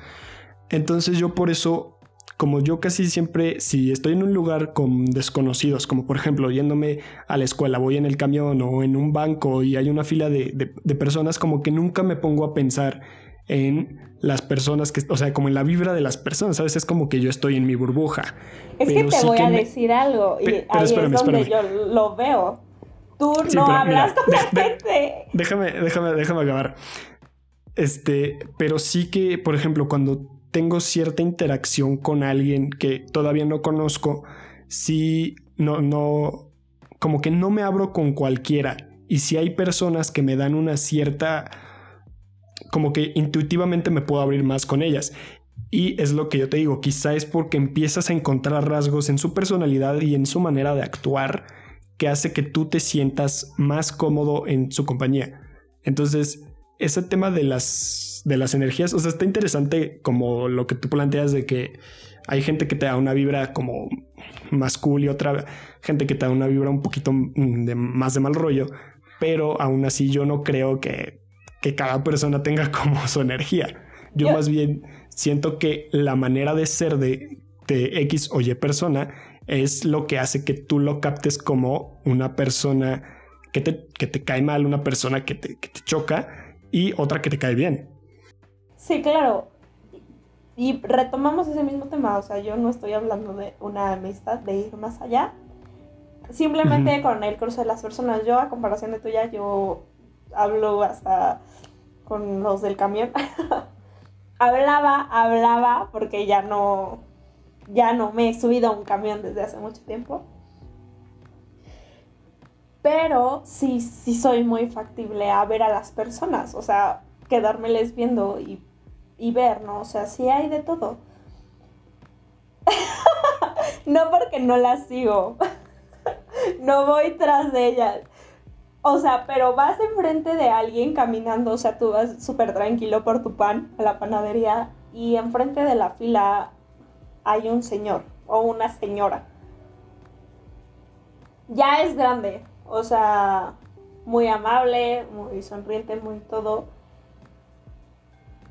Entonces yo por eso, como yo casi siempre, si estoy en un lugar con desconocidos, como por ejemplo yéndome a la escuela, voy en el camión o en un banco y hay una fila de, de, de personas, como que nunca me pongo a pensar en las personas que, o sea, como en la vibra de las personas, ¿sabes? Es como que yo estoy en mi burbuja. Es que te voy a decir algo y Pe- ahí espérame, es donde espérame. yo lo veo. Tú Sí, no hablas mira, con la gente. Déjame, déjame, déjame acabar. Este, pero sí que, por ejemplo, cuando tengo cierta interacción con alguien que todavía no conozco, sí, no, no, como que no me abro con cualquiera. Y si hay personas que me dan una cierta, como que intuitivamente me puedo abrir más con ellas. Y es lo que yo te digo, quizá es porque empiezas a encontrar rasgos en su personalidad y en su manera de actuar que hace que tú te sientas más cómodo en su compañía. Entonces, ese tema de las, de las energías, o sea, está interesante como lo que tú planteas de que hay gente que te da una vibra como más cool y otra gente que te da una vibra un poquito mm, de, más de mal rollo, pero aún así yo no creo que, que cada persona tenga como su energía. Yo Yo- más bien siento que la manera de ser de, de X o Y persona es lo que hace que tú lo captes como una persona que te, que te cae mal, una persona que te, que te choca y otra que te cae bien. Sí, claro. Y retomamos ese mismo tema, o sea, yo no estoy hablando de una amistad, de ir más allá. Simplemente con el curso de las personas, yo a comparación de tuya, yo hablo hasta con los del camión. hablaba, hablaba, porque ya no, ya no me he subido a un camión desde hace mucho tiempo. Pero sí, sí soy muy factible a ver a las personas, o sea, quedármeles viendo y, y ver, ¿no? O sea, sí hay de todo. no porque no las sigo, no voy tras de ellas. O sea, pero vas enfrente de alguien caminando, o sea, tú vas súper tranquilo por tu pan a la panadería y enfrente de la fila hay un señor o una señora. Ya es grande, o sea, muy amable, muy sonriente, muy todo.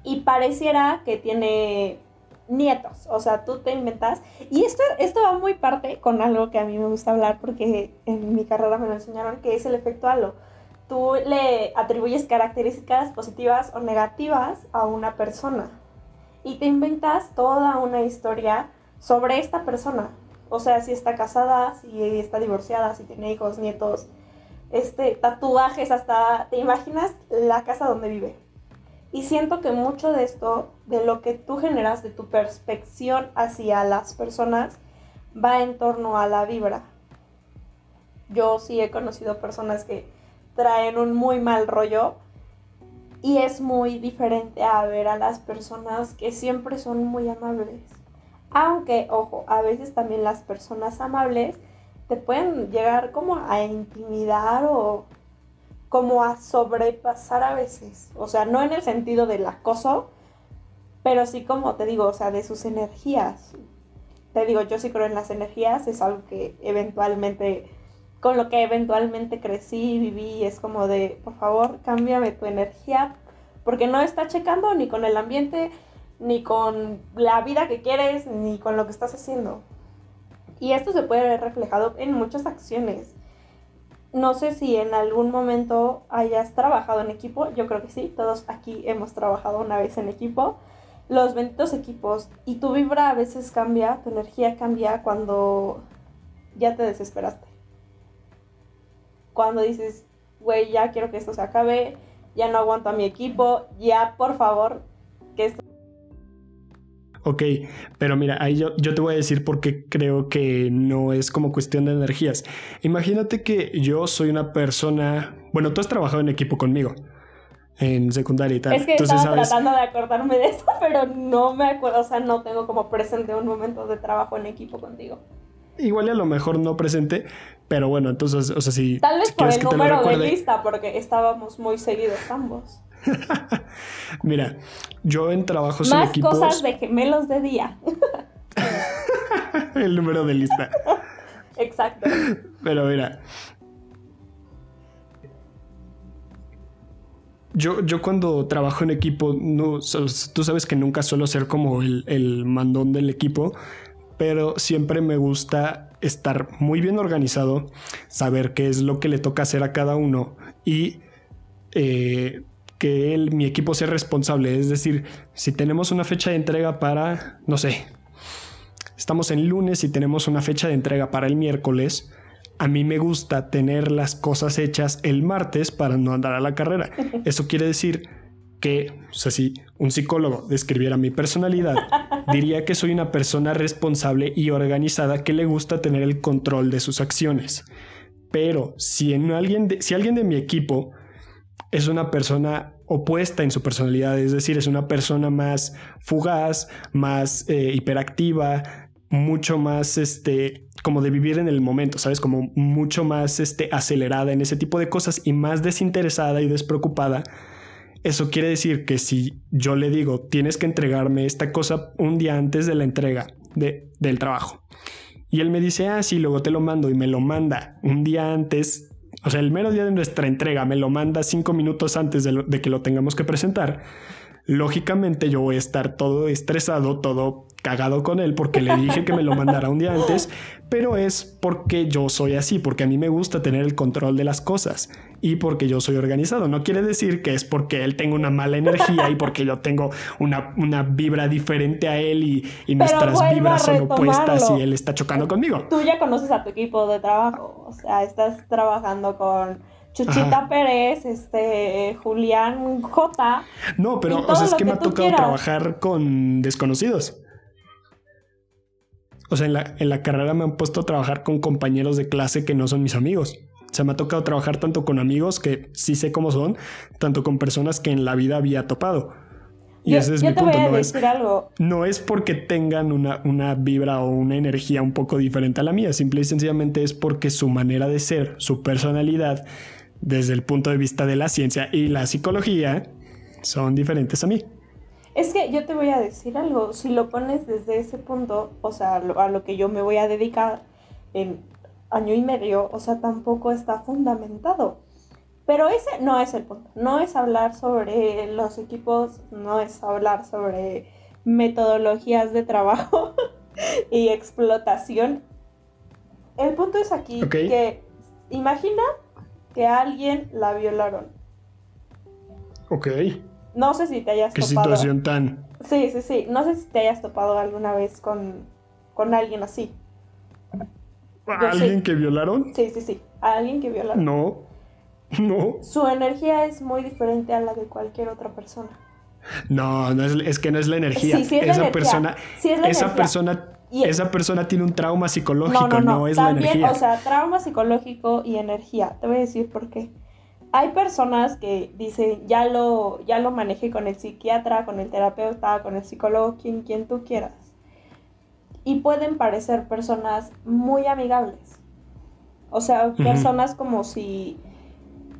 Y pareciera que tiene nietos, o sea, tú te inventas. Y esto, esto va muy parte con algo que a mí me gusta hablar porque en mi carrera me lo enseñaron, que es el efecto halo. Tú le atribuyes características positivas o negativas a una persona y te inventas toda una historia sobre esta persona. O sea, si está casada, si está divorciada, si tiene hijos, nietos, este, tatuajes, hasta te imaginas la casa donde vive. Y siento que mucho de esto, de lo que tú generas, de tu perspección hacia las personas, va en torno a la vibra. Yo sí he conocido personas que traen un muy mal rollo y es muy diferente a ver a las personas que siempre son muy amables. Aunque, ojo, a veces también las personas amables te pueden llegar como a intimidar o como a sobrepasar a veces. O sea, no en el sentido del acoso, pero sí como te digo, o sea, de sus energías. Te digo, yo sí creo en las energías, es algo que eventualmente, con lo que eventualmente crecí y viví, es como de, por favor, cámbiame tu energía, porque no está checando ni con el ambiente, ni con la vida que quieres, ni con lo que estás haciendo. Y esto se puede ver reflejado en muchas acciones. No sé si en algún momento hayas trabajado en equipo, yo creo que sí, todos aquí hemos trabajado una vez en equipo, los benditos equipos, y tu vibra a veces cambia, tu energía cambia cuando ya te desesperaste. Cuando dices, güey, ya quiero que esto se acabe, ya no aguanto a mi equipo, ya por favor. Ok, pero mira, ahí yo, yo te voy a decir por qué creo que no es como cuestión de energías. Imagínate que yo soy una persona, bueno, tú has trabajado en equipo conmigo en secundaria y tal. Es que Entonces, estaba ¿sabes? tratando de acordarme de eso, pero no me acuerdo, o sea, no tengo como presente un momento de trabajo en equipo contigo. igual a lo mejor no presente, pero bueno, entonces, o sea, si. Tal vez si por el número de lista, porque estábamos muy seguidos ambos. Mira, yo en trabajos en Más equipos. cosas de gemelos de día. El número de lista. Exacto. Pero mira. Yo, yo cuando trabajo en equipo, no, tú sabes que nunca suelo ser como el, el mandón del equipo, pero siempre me gusta estar muy bien organizado, saber qué es lo que le toca hacer a cada uno y eh, que el- mi equipo sea responsable. Es decir, si tenemos una fecha de entrega para, no sé, estamos en lunes y tenemos una fecha de entrega para el miércoles, a mí me gusta tener las cosas hechas el martes para no andar a la carrera. Eso quiere decir que, o sea, si un psicólogo describiera mi personalidad, diría que soy una persona responsable y organizada que le gusta tener el control de sus acciones. Pero si, en alguien de, si alguien de mi equipo es una persona opuesta en su personalidad, es decir, es una persona más fugaz, más eh, hiperactiva, mucho más este como de vivir en el momento, ¿sabes? Como mucho más este acelerada en ese tipo de cosas y más desinteresada y despreocupada. Eso quiere decir que si yo le digo, tienes que entregarme esta cosa un día antes de la entrega de, del trabajo. Y él me dice, ah, sí, luego te lo mando y me lo manda un día antes. O sea, el mero día de nuestra entrega me lo manda cinco minutos antes de, de que lo tengamos que presentar. Lógicamente yo voy a estar todo estresado, todo cagado con él porque le dije que me lo mandara un día antes, pero es porque yo soy así, porque a mí me gusta tener el control de las cosas y porque yo soy organizado. No quiere decir que es porque él tenga una mala energía y porque yo tengo una, una vibra diferente a él y, y nuestras vibras son opuestas y él está chocando conmigo. Tú ya conoces a tu equipo de trabajo. O sea, estás trabajando con Chuchita Ajá. Pérez, este, Julián J. No, pero o sea, es que que me ha tocado quieras. trabajar con desconocidos. O sea, en la, en la carrera me han puesto a trabajar con compañeros de clase que no son mis amigos. O sea, me ha tocado trabajar tanto con amigos que sí sé cómo son, tanto con personas que en la vida había topado. Y yo ese es yo mi te punto. voy a No es, decir algo. no es porque tengan una, una vibra o una energía un poco diferente a la mía, simple y sencillamente es porque su manera de ser, su personalidad, desde el punto de vista de la ciencia y la psicología, son diferentes a mí. Es que yo te voy a decir algo. Si lo pones desde ese punto, o sea, lo- a lo que yo me voy a dedicar en año y medio, o sea, tampoco está fundamentado. Pero ese no es el punto. No es hablar sobre los equipos, no es hablar sobre metodologías de trabajo y explotación. El punto es aquí que imagina que a alguien la violaron. Ok. No sé si te hayas Qué topado. situación tan. Sí, sí, sí. No sé si te hayas topado alguna vez con, con alguien así. ¿Alguien sí. que violaron? Sí, sí, sí. A alguien que viola. No. No. Su energía es muy diferente a la de cualquier otra persona. No, no es, es que no es la energía. Sí, sí es la energía. persona, Sí es la esa energía. persona, Y- esa persona tiene un trauma psicológico, No, no, no. es la También, energía. o sea, trauma psicológico y energía. Te voy a decir por qué. Hay personas que dicen, ya lo, ya lo manejé con el psiquiatra, con el terapeuta, con el psicólogo, quien, quien tú quieras. Y pueden parecer personas muy amigables. O sea, personas como si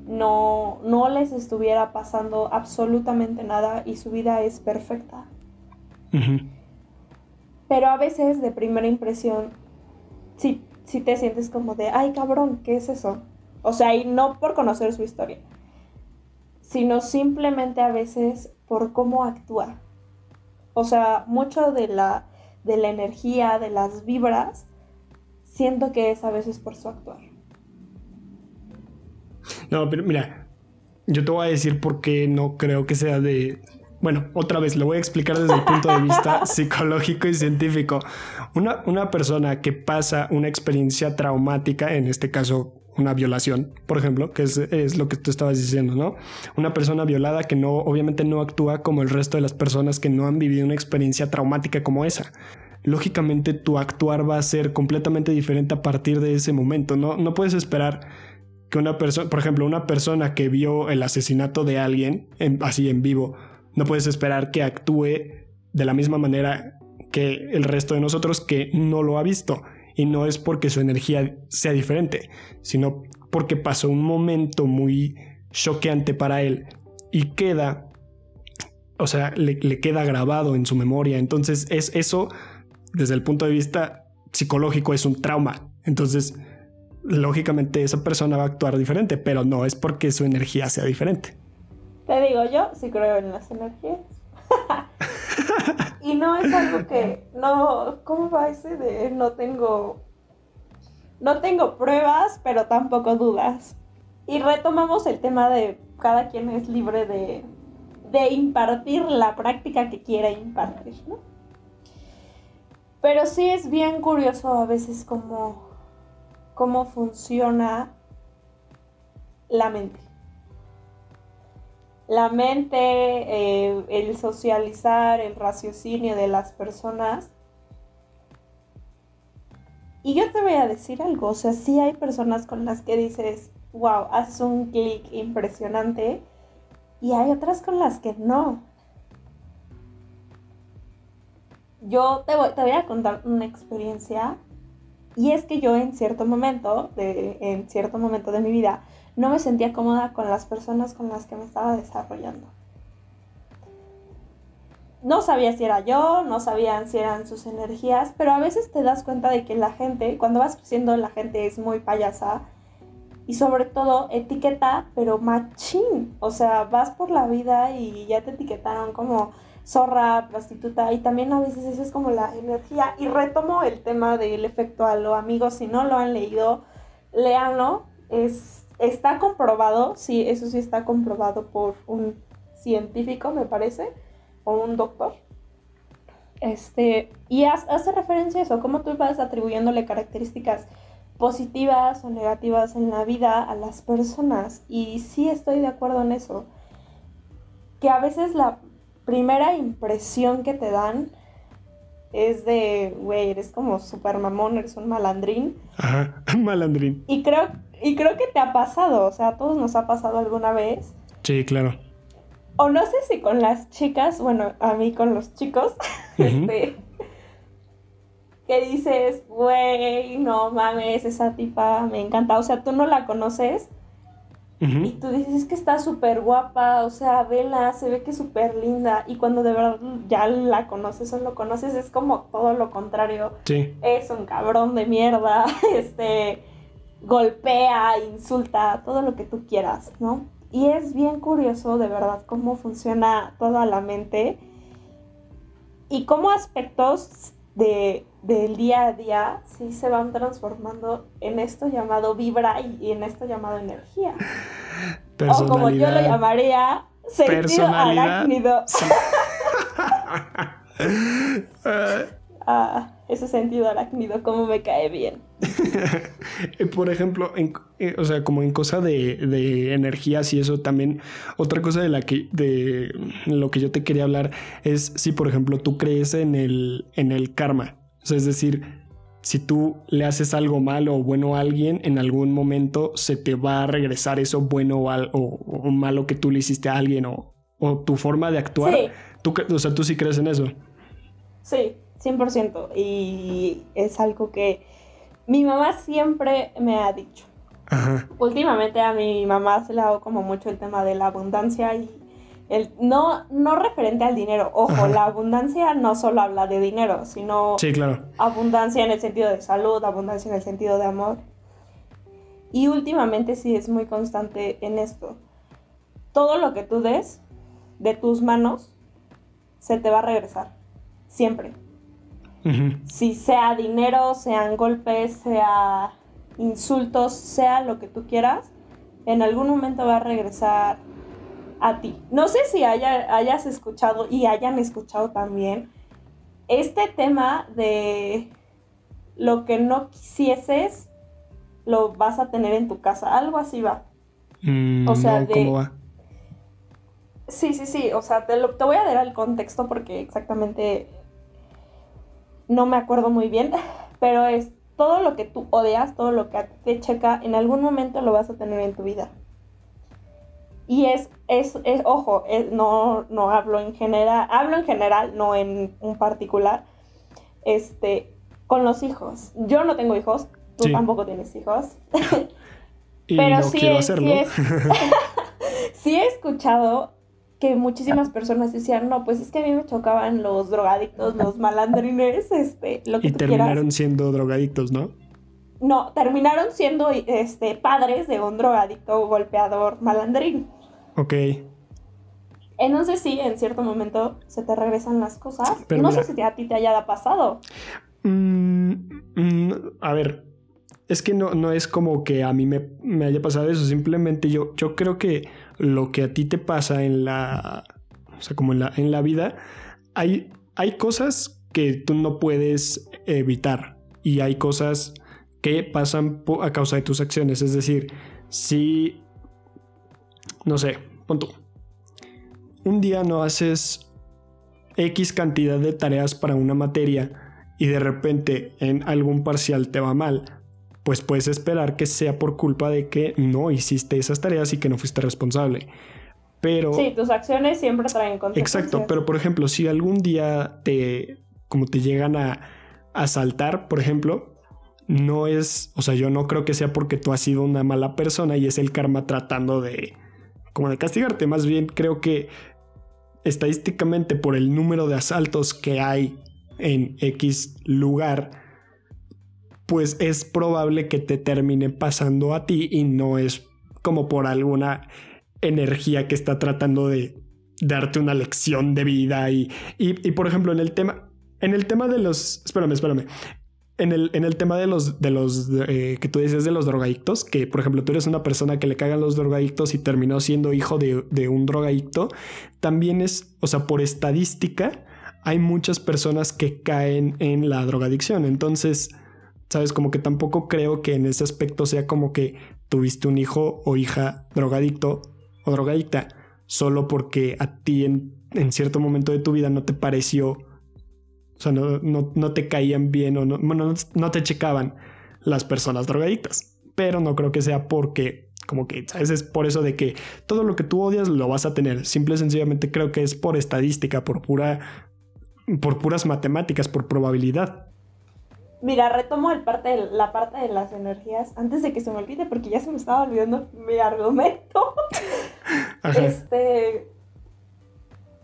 no, no les estuviera pasando absolutamente nada y su vida es perfecta. Ujú. Pero a veces de primera impresión, sí, sí te sientes como de, ay cabrón, ¿qué es eso? O sea, y no por conocer su historia, sino simplemente a veces por cómo actúa. O sea, mucho de la, de la energía, de las vibras, siento que es a veces por su actuar. No, pero mira, yo te voy a decir por qué no creo que sea de. Bueno, otra vez lo voy a explicar desde el punto de vista psicológico y científico. Una, una persona que pasa una experiencia traumática, en este caso una violación, por ejemplo, que es, es lo que tú estabas diciendo, ¿no? Una persona violada que no, obviamente no actúa como el resto de las personas que no han vivido una experiencia traumática como esa. Lógicamente tu actuar va a ser completamente diferente a partir de ese momento, ¿no? No puedes esperar que una persona, por ejemplo, una persona que vio el asesinato de alguien en- así en vivo, no puedes esperar que actúe de la misma manera que el resto de nosotros que no lo ha visto. Y no es porque su energía sea diferente, sino porque pasó un momento muy choqueante para él y queda, o sea, le, queda grabado en su memoria. Entonces, es eso, desde el punto de vista psicológico, es un trauma. Entonces, lógicamente esa persona va a actuar diferente, pero no es porque su energía sea diferente. Te digo, yo sí creo en las energías. y no es algo que no, ¿cómo va ese de no tengo no tengo pruebas, pero tampoco dudas? Y retomamos el tema de cada quien es libre de, de impartir la práctica que quiera impartir, ¿no? Pero sí es bien curioso a veces cómo, cómo funciona la mente. La mente, eh, el socializar, el raciocinio de las personas. Y yo te voy a decir algo, o sea, sí hay personas con las que dices, wow, haces un clic impresionante. Y hay otras con las que no. Yo te voy, te voy a contar una experiencia. Y es que yo en cierto momento, de, en cierto momento de mi vida, no me sentía cómoda con las personas con las que me estaba desarrollando. No sabía si era yo, no sabían si eran sus energías, pero a veces te das cuenta de que la gente, cuando vas creciendo, la gente es muy payasa y sobre todo etiqueta, pero machín. O sea, vas por la vida y ya te etiquetaron como zorra, prostituta y también a veces eso es como la energía. Y retomo el tema del efecto halo, amigos, si no lo han leído, léanlo. Es, está comprobado, sí, eso sí está comprobado por un científico, me parece, o un doctor. Este, y hace referencia a eso, cómo tú vas atribuyéndole características positivas o negativas en la vida a las personas. Y sí estoy de acuerdo en eso. Que a veces la primera impresión que te dan es de, güey, eres como super mamón, eres un malandrín. Ajá, malandrín. Y creo, y creo que te ha pasado, o sea, a todos nos ha pasado alguna vez. Sí, claro. O no sé si con las chicas, bueno, a mí con los chicos, este, que dices, güey, no mames, esa tipa me encanta. O sea, tú no la conoces y tú dices que está súper guapa, o sea, vela, se ve que es súper linda. Y cuando de verdad ya la conoces o lo conoces, es como todo lo contrario. Sí. Es un cabrón de mierda, este, golpea, insulta, todo lo que tú quieras, ¿no? Y es bien curioso, de verdad, cómo funciona toda la mente y cómo aspectos de, del día a día sí se van transformando en esto llamado vibra y, en esto llamado energía. O como yo lo llamaría, sentido arácnido. ah, ese sentido arácnido, como me cae bien. Por ejemplo, eh, o sea, como en cosa de, de, energías y eso también, otra cosa de la que, de lo que yo te quería hablar es si, por ejemplo, tú crees en el, en el karma. O sea, es decir, si tú le haces algo malo o bueno a alguien, en algún momento se te va a regresar eso bueno o, o, malo que tú le hiciste a alguien o, o tu forma de actuar. Tú, o sea, tú sí crees en eso. Sí, 100%. Y es algo que mi mamá siempre me ha dicho. Últimamente a mi mamá se le ha dado como mucho el tema de la abundancia y el, no, no referente al dinero. Ojo, la abundancia no solo habla de dinero, sino sí, claro. abundancia en el sentido de salud, abundancia en el sentido de amor. Y últimamente sí es muy constante en esto. Todo lo que tú des de tus manos se te va a regresar. Siempre. Si sea dinero, sean golpes, sea insultos, sea lo que tú quieras, en algún momento va a regresar a ti. No sé si hayas escuchado y hayan escuchado también este tema de lo que no quisieses, lo vas a tener en tu casa. Algo así va. Mm, o sea, ¿cómo va? Sí, sí, sí. O sea, te, te voy a dar el contexto porque exactamente no me acuerdo muy bien, pero es todo lo que tú odias, todo lo que te checa, en algún momento lo vas a tener en tu vida. Y es, es, es ojo, no, no hablo en general, hablo en general, no en un particular. Este, con los hijos. Yo no tengo hijos, tú Sí. tampoco tienes hijos. Y Pero no sí, quiero es- hacerlo. sí sí he escuchado que muchísimas personas decían, no, pues es que a mí me chocaban los drogadictos, los malandrines, este, lo que y tú terminaron quieras. siendo drogadictos, ¿no? No, terminaron siendo este, padres de un drogadicto, golpeador, malandrín. Ok. Entonces sí, en cierto momento se te regresan las cosas. Pero no mira. sé si a ti te haya pasado. Mm, mm, a ver, es que no, no es como que a mí me, me haya pasado eso, simplemente yo, yo creo que lo que a ti te pasa en la, o sea, como en la, en la vida, hay, hay cosas que tú no puedes evitar y hay cosas que pasan a causa de tus acciones, es decir, si, no sé, pon un día no haces X cantidad de tareas para una materia, y de repente en algún parcial te va mal, pues puedes esperar que sea por culpa de que no hiciste esas tareas y que no fuiste responsable. Pero... Sí, tus acciones siempre traen consecuencias. Exacto, pero por ejemplo, si algún día te, como te llegan a asaltar, por ejemplo, no es, o sea, yo no creo que sea porque tú has sido una mala persona y es el karma tratando de, como de castigarte, más bien creo que estadísticamente por el número de asaltos que hay en X lugar, pues es probable que te termine pasando a ti y no es como por alguna energía que está tratando de darte una lección de vida y, y, por ejemplo en el tema en el tema de los espérame espérame en el, en el tema de los de los eh, que tú dices de los drogadictos que por ejemplo tú eres una persona que le cagan los drogadictos y terminó siendo hijo de, de un drogadicto también es o sea por estadística hay muchas personas que caen en la drogadicción. Entonces sabes como que tampoco creo que en ese aspecto sea como que tuviste un hijo o hija drogadicto o drogadicta solo porque a ti en, en, cierto momento de tu vida no te pareció, o sea, no, no, no te caían bien o no, bueno, no, te checaban las personas drogadictas. Pero no creo que sea porque, como que, ¿sabes? Es por eso de que todo lo que tú odias lo vas a tener. Simple y sencillamente creo que es por estadística, por pura, por puras matemáticas, por probabilidad. Mira, retomo el parte de, la parte de las energías antes de que se me olvide, porque ya se me estaba olvidando mi argumento. Ajá. Este.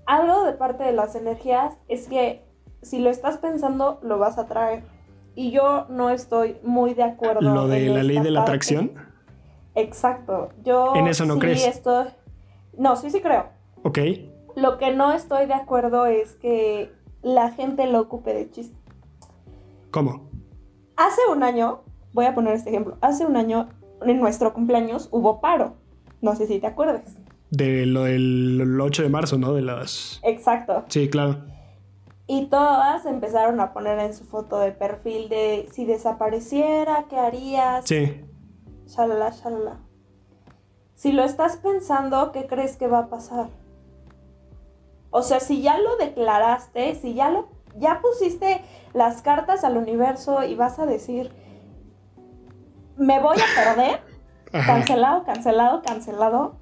Algo de parte de las energías es que si lo estás pensando, lo vas a traer. Y yo no estoy muy de acuerdo. Lo de en la ley de la parte. atracción. Exacto. Yo ¿En eso no sí crees? estoy. No, sí, sí creo. Ok. Lo que no estoy de acuerdo es que la gente lo ocupe de chiste. ¿Cómo? Hace un año, voy a poner este ejemplo, hace un año en nuestro cumpleaños hubo paro. No sé si te acuerdas. De lo del 8 de marzo, ¿no? De las... Exacto. Sí, claro. Y todas empezaron a poner en su foto de perfil de si desapareciera, ¿qué harías? Sí. Shalala, shalala. Si lo estás pensando, ¿qué crees que va a pasar? O sea, si ya lo declaraste, si ya lo ya pusiste las cartas al universo y vas a decir me voy a perder, Ajá. cancelado, cancelado, cancelado.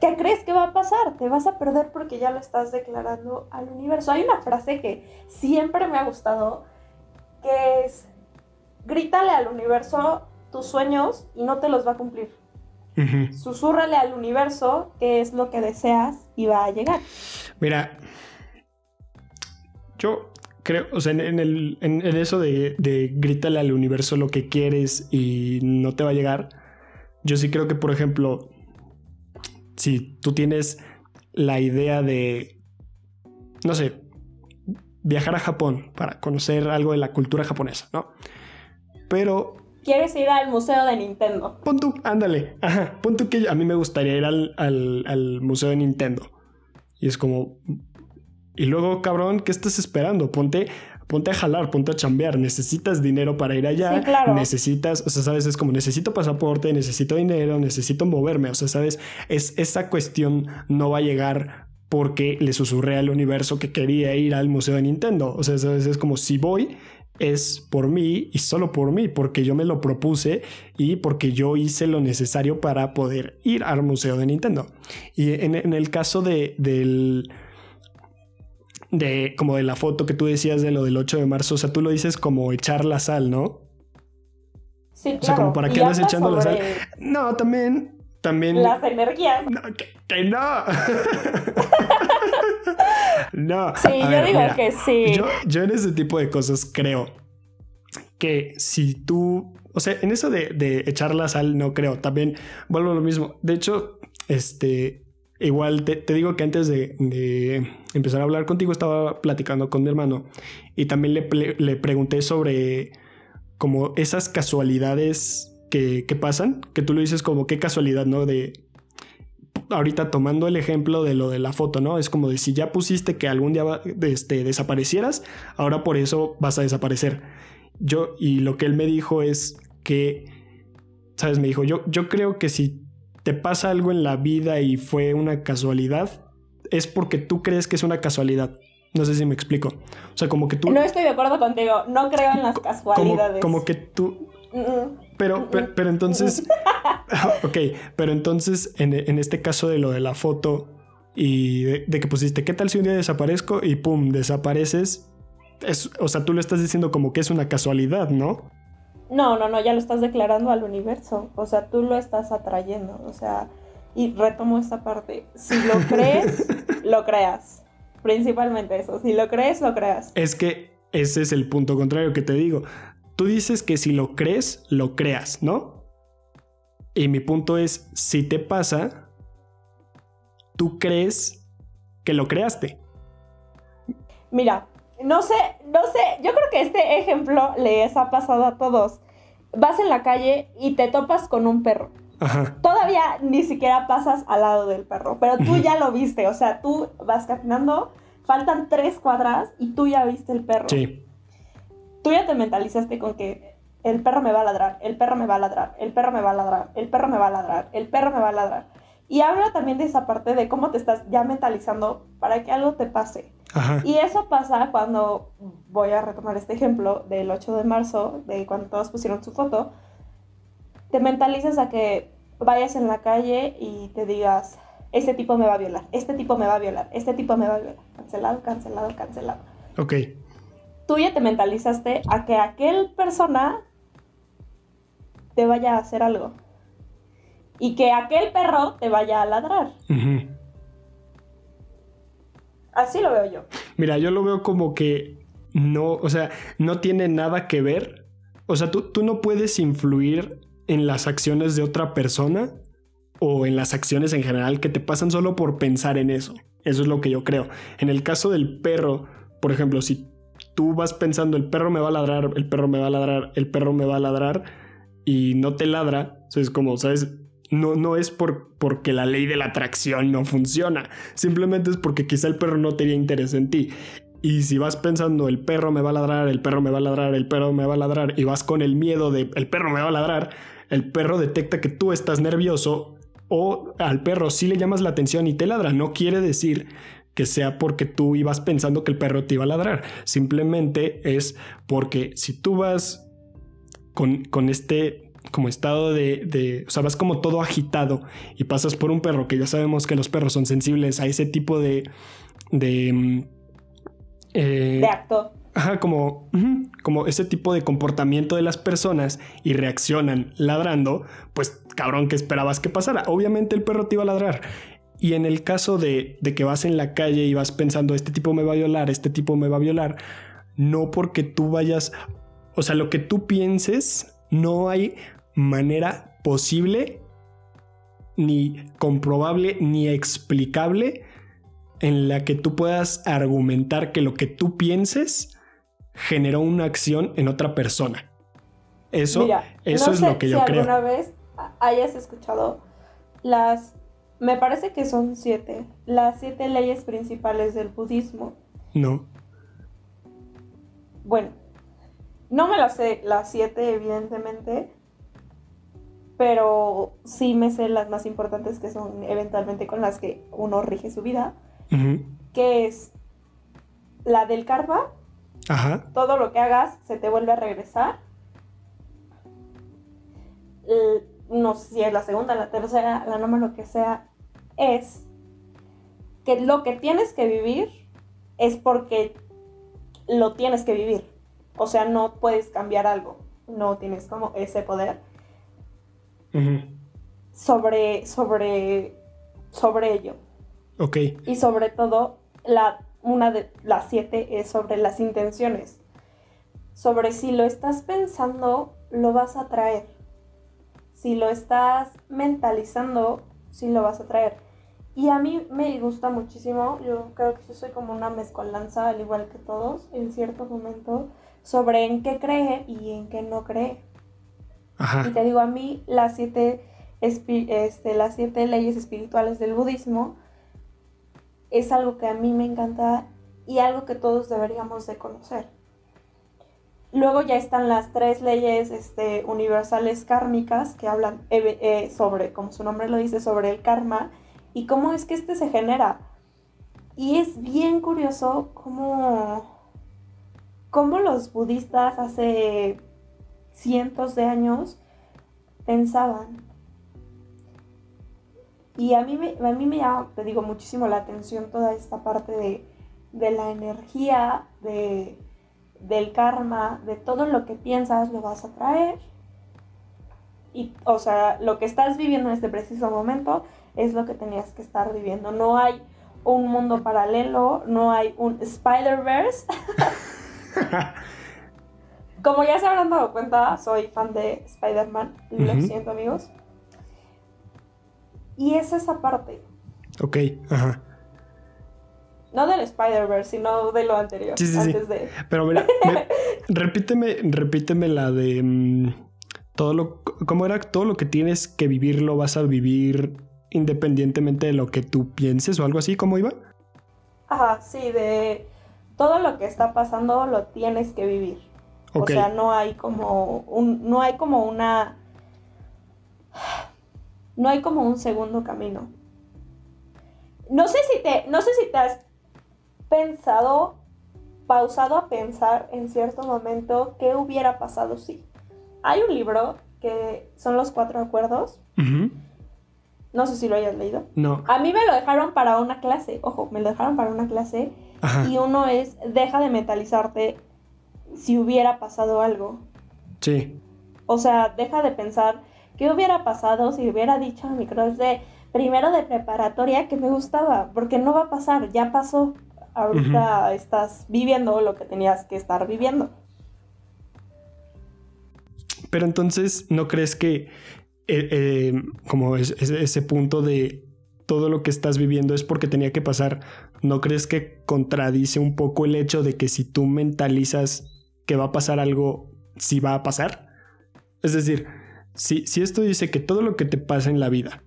¿Qué crees que va a pasar? Te vas a perder porque ya lo estás declarando al universo. Hay una frase que siempre me ha gustado, que es, grítale al universo tus sueños y no te los va a cumplir. Ujú. Susúrrale al universo qué es lo que deseas y va a llegar. Mira, yo creo, o sea, en, en el, en, en eso de, de grítale al universo lo que quieres y no te va a llegar, yo sí creo que, por ejemplo, si tú tienes la idea de, no sé, viajar a Japón para conocer algo de la cultura japonesa, ¿no? Pero ¿Quieres ir al museo de Nintendo? Pon tú, ándale. Ajá, pon tú que a mí me gustaría ir al, al, al museo de Nintendo. Y es como. Y luego, cabrón, ¿qué estás esperando? Ponte, ponte a jalar, ponte a chambear. Necesitas dinero para ir allá. Sí, claro. Necesitas, o sea, sabes, es como necesito pasaporte, necesito dinero, necesito moverme. O sea, sabes, es, esa cuestión no va a llegar porque le susurré al universo que quería ir al museo de Nintendo. O sea, sabes, es como si voy, es por mí y solo por mí, porque yo me lo propuse y porque yo hice lo necesario para poder ir al museo de Nintendo. Y en, en el caso de, del, de como de la foto que tú decías de lo del 8 de marzo, o sea, tú lo dices como echar la sal, ¿no? Sí, claro. O sea, como para qué andas echando la sal. No, también, también. Las energías. No, que, no. no. Sí, yo digo que sí. Yo, yo en ese tipo de cosas creo que si tú, o sea, en eso de, de echar la sal no creo, también vuelvo a lo mismo. De hecho, este, igual te, digo que antes de, de, empezar a hablar contigo estaba platicando con mi hermano y también le, le pregunté sobre como esas casualidades que, que, pasan, que tú lo dices como qué casualidad, ¿no? De ahorita tomando el ejemplo de lo de la foto, ¿no? Es como de si ya pusiste que algún día este, desaparecieras, ahora por eso vas a desaparecer. Yo, y lo que él me dijo es que, ¿sabes? Me dijo, yo, yo creo que si te pasa algo en la vida y fue una casualidad, es porque tú crees que es una casualidad. No sé si me explico. O sea, como que tú... No estoy de acuerdo contigo. No creo en las casualidades. Como, que tú... Pero, pero, entonces... ok, pero entonces en, en, este caso de lo de la foto y de, de, que pusiste, ¿qué tal si un día desaparezco y pum, desapareces? Es, o sea, tú lo estás diciendo como que es una casualidad, ¿no? No, no, no, ya lo estás declarando al universo. O sea, tú lo estás atrayendo. O sea, y retomo esta parte. Si lo crees, lo creas. Principalmente eso. Si lo crees, lo creas. Es que ese es el punto contrario que te digo. Tú dices que si lo crees, lo creas, ¿no? Y mi punto es, si te pasa, tú crees que lo creaste. Mira, no sé, no sé, yo creo que este ejemplo les ha pasado a todos. Vas en la calle y te topas con un perro. Ajá. Todavía ni siquiera pasas al lado del perro, pero tú ya lo viste, o sea, tú vas caminando, faltan tres cuadras y tú ya viste el perro. Sí. Tú ya te mentalizaste con que el perro me va a ladrar, el perro me va a ladrar, el perro me va a ladrar, el perro me va a ladrar, el perro me va a ladrar. Y habla también de esa parte de cómo te estás ya mentalizando para que algo te pase. Y eso pasa cuando, voy a retomar este ejemplo del 8 de marzo, de cuando todos pusieron su foto, te mentalizas a que vayas en la calle y te digas, este tipo me va a violar, este tipo me va a violar, este tipo me va a violar. Cancelado, cancelado, cancelado. Ok. Tú ya te mentalizaste a que aquel persona te vaya a hacer algo. Y que aquel perro te vaya a ladrar. Así lo veo yo. Mira, yo lo veo como que no, o sea, no tiene nada que ver. O sea, tú, tú no puedes influir en las acciones de otra persona o en las acciones en general que te pasan solo por pensar en eso. Eso es lo que yo creo. En el caso del perro, por ejemplo, si tú vas pensando el perro me va a ladrar, el perro me va a ladrar, el perro me va a ladrar y no te ladra, es como, ¿sabes? No, no es por, porque la ley de la atracción no funciona, simplemente es porque quizá el perro no tenía interés en ti. Y si vas pensando el perro me va a ladrar, el perro me va a ladrar, el perro me va a ladrar, y vas con el miedo de el perro me va a ladrar, el perro detecta que tú estás nervioso o al perro sí le llamas la atención y te ladra. No quiere decir que sea porque tú ibas pensando que el perro te iba a ladrar. Simplemente es porque si tú vas con, con este como estado de, o sea, vas como todo agitado y pasas por un perro, que ya sabemos que los perros son sensibles a ese tipo de... De, mm, eh, de acto. Ajá, como, como ese tipo de comportamiento de las personas y reaccionan ladrando, pues cabrón, ¿qué esperabas que pasara? Obviamente el perro te iba a ladrar. Y en el caso de, de que vas en la calle y vas pensando, este tipo me va a violar, este tipo me va a violar, no porque tú vayas, o sea, lo que tú pienses, no hay manera posible, ni comprobable, ni explicable en la que tú puedas argumentar que lo que tú pienses generó una acción en otra persona. Eso, eso es lo que yo creo. alguna vez hayas escuchado las, me parece que son siete, las siete leyes principales del budismo. No. Bueno, no me las sé las siete, evidentemente, pero sí me sé las más importantes que son eventualmente con las que uno rige su vida, que es la del karma. Todo lo que hagas se te vuelve a regresar. no sé si es la segunda, la tercera, la lo que sea, es que lo que tienes que vivir es porque lo tienes que vivir. O sea, no puedes cambiar algo. No tienes como ese poder sobre, sobre, sobre ello. Ok. Y sobre todo, la, una de las siete es sobre las intenciones. Sobre si lo estás pensando, lo vas a traer. Si lo estás mentalizando, sí lo vas a traer. Y a mí me gusta muchísimo, yo creo que yo soy como una mezcolanza, al igual que todos, en cierto momento, sobre en qué cree y en qué no cree. Y te digo, a mí las siete, este, las siete leyes espirituales del budismo es algo que a mí me encanta y algo que todos deberíamos de conocer. Luego ya están las tres leyes este, universales kármicas que hablan eh, eh, sobre, como su nombre lo dice, sobre el karma y cómo es que este se genera. Y es bien curioso cómo, cómo los budistas hace cientos de años pensaban. Y a mí, me, a mí me llama, te digo, muchísimo la atención toda esta parte de, de la energía, de, del karma, de todo lo que piensas lo vas a traer. Y, o sea, lo que estás viviendo en este preciso momento es lo que tenías que estar viviendo. No hay un mundo paralelo, no hay un Spider-Verse. Como ya se habrán dado cuenta, soy fan de Spider-Man. Lo siento, amigos. Y es esa parte. Ok, ajá. No del Spider-Verse, sino de lo anterior. Sí, sí, antes sí. De... Pero mira, repíteme, repíteme la de mm, todo lo. ¿Cómo era? Todo lo que tienes que vivir lo vas a vivir independientemente de lo que tú pienses o algo así, ¿cómo iba? Ajá, sí, de todo lo que está pasando lo tienes que vivir. O sea, no hay como un, no hay como una, no hay como un segundo camino. No sé si te, no sé si te has pensado, pausado a pensar en cierto momento qué hubiera pasado si. Hay un libro que son los cuatro acuerdos. No sé si lo hayas leído. No. A mí me lo dejaron para una clase. Ojo, me lo dejaron para una clase. Y uno es, deja de mentalizarte si hubiera pasado algo. Sí. O sea, deja de pensar qué hubiera pasado si hubiera dicho a mi crush de primero de preparatoria que me gustaba, porque no va a pasar, ya pasó. Ahorita estás viviendo lo que tenías que estar viviendo. Pero entonces, ¿no crees que eh, eh, como ese punto de todo lo que estás viviendo es porque tenía que pasar, ¿no crees que contradice un poco el hecho de que si tú mentalizas que va a pasar algo si va a pasar. Es decir, si, si esto dice que todo lo que te pasa en la vida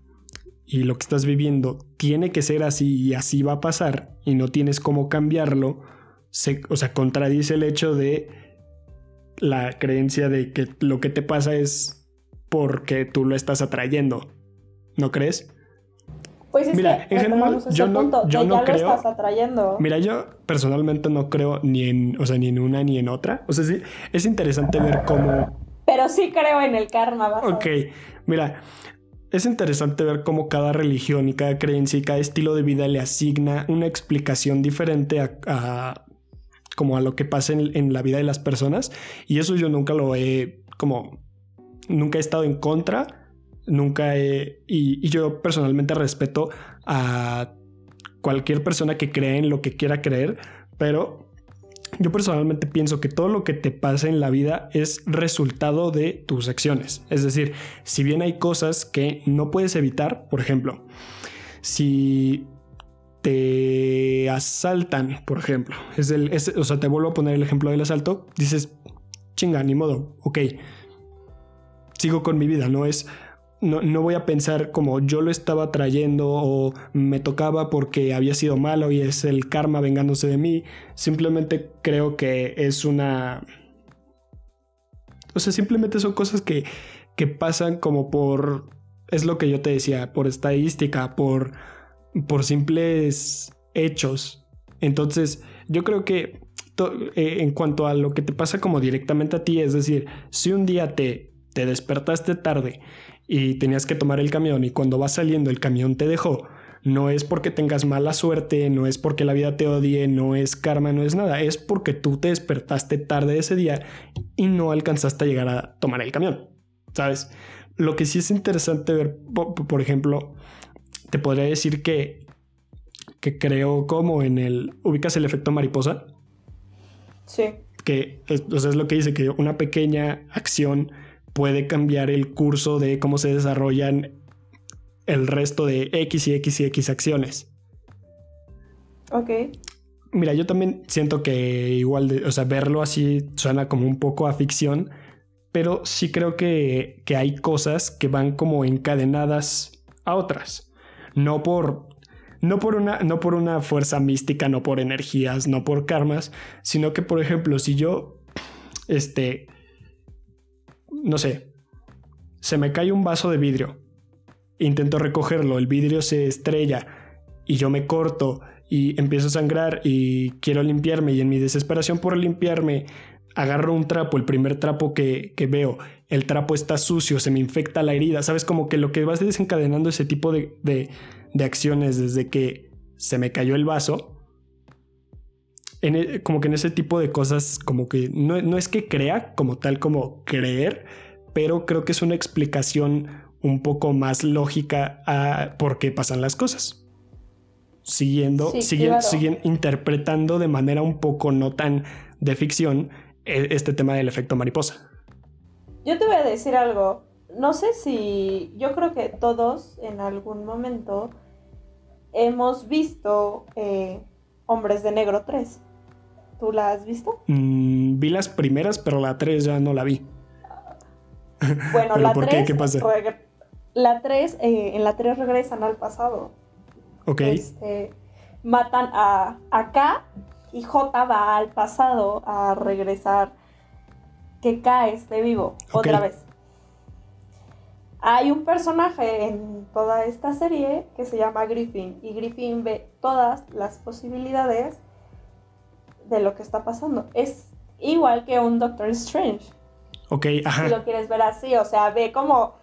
y lo que estás viviendo tiene que ser así y así va a pasar y no tienes cómo cambiarlo, se, o sea, contradice el hecho de la creencia de que lo que te pasa es porque tú lo estás atrayendo. ¿No crees? Pues es mira, que en general, yo no, yo no creo. Lo estás atrayendo. Mira, yo personalmente no creo ni en, o sea, ni en una ni en otra. O sea, sí, es interesante ver cómo. Pero sí creo en el karma. Vas ok, mira, es interesante ver cómo cada religión y cada creencia y cada estilo de vida le asigna una explicación diferente a, como a lo que pasa en, en la vida de las personas. Y eso yo nunca lo he como nunca he estado en contra Nunca he... Y, yo personalmente respeto a cualquier persona que crea en lo que quiera creer, pero yo personalmente pienso que todo lo que te pasa en la vida es resultado de tus acciones. Es decir, si bien hay cosas que no puedes evitar, por ejemplo, si te asaltan, por ejemplo, es el, o sea, te vuelvo a poner el ejemplo del asalto, dices, chinga, ni modo, ok, sigo con mi vida, no es, no, voy a pensar como yo lo estaba trayendo o me tocaba porque había sido malo y es el karma vengándose de mí. Simplemente creo que es una... O sea, simplemente son cosas que, que pasan como por... Es lo que yo te decía, por estadística, por, por simples hechos. Entonces, yo creo que eh, en cuanto a lo que te pasa como directamente a ti, es decir, si un día te, te despertaste tarde y tenías que tomar el camión y cuando vas saliendo el camión te dejó, no es porque tengas mala suerte, no es porque la vida te odie, no es karma, no es nada, es porque tú te despertaste tarde ese día y no alcanzaste a llegar a tomar el camión, ¿sabes? Lo que sí es interesante ver, por ejemplo, te podría decir que, que creo como en el, ubicas el efecto mariposa. Sí. Que es, es lo que dice, que una pequeña acción puede cambiar el curso de cómo se desarrollan el resto de X y X y X acciones. Ok. Mira, yo también siento que igual, de, o sea, verlo así suena como un poco a ficción, pero sí creo que, que hay cosas que van como encadenadas a otras. No por, no por, una, no por una fuerza mística, no por energías, no por karmas, sino que, por ejemplo, si yo, este, no sé, se me cae un vaso de vidrio. Intento recogerlo, el vidrio se estrella y yo me corto y empiezo a sangrar y quiero limpiarme. Y en mi desesperación por limpiarme agarro un trapo, el primer trapo que, veo, el trapo está sucio, se me infecta la herida, sabes como que lo que vas desencadenando ese tipo de, de, acciones desde que se me cayó el vaso, en, e, como que en ese tipo de cosas, como que no, no es que crea como tal como creer, pero creo que es una explicación un poco más lógica a por qué pasan las cosas. Siguiendo, siguen, interpretando de manera un poco no tan de ficción e, este tema del efecto mariposa. Yo te voy a decir algo. No sé si yo creo que todos en algún momento hemos visto eh, Hombres de Negro 3. ¿Tú la has visto? Mm, vi las primeras, pero la 3 ya no la vi. Bueno, la 3 ¿Qué pasa? La 3, eh, en la 3 regresan al pasado. Ok. Este, matan a, K y J va al pasado a regresar que K esté vivo otra vez. Hay un personaje en toda esta serie que se llama Griffin y Griffin ve todas las posibilidades de lo que está pasando. Es igual que un Doctor Strange. Ok, ajá. Si lo quieres ver así, o sea, ve como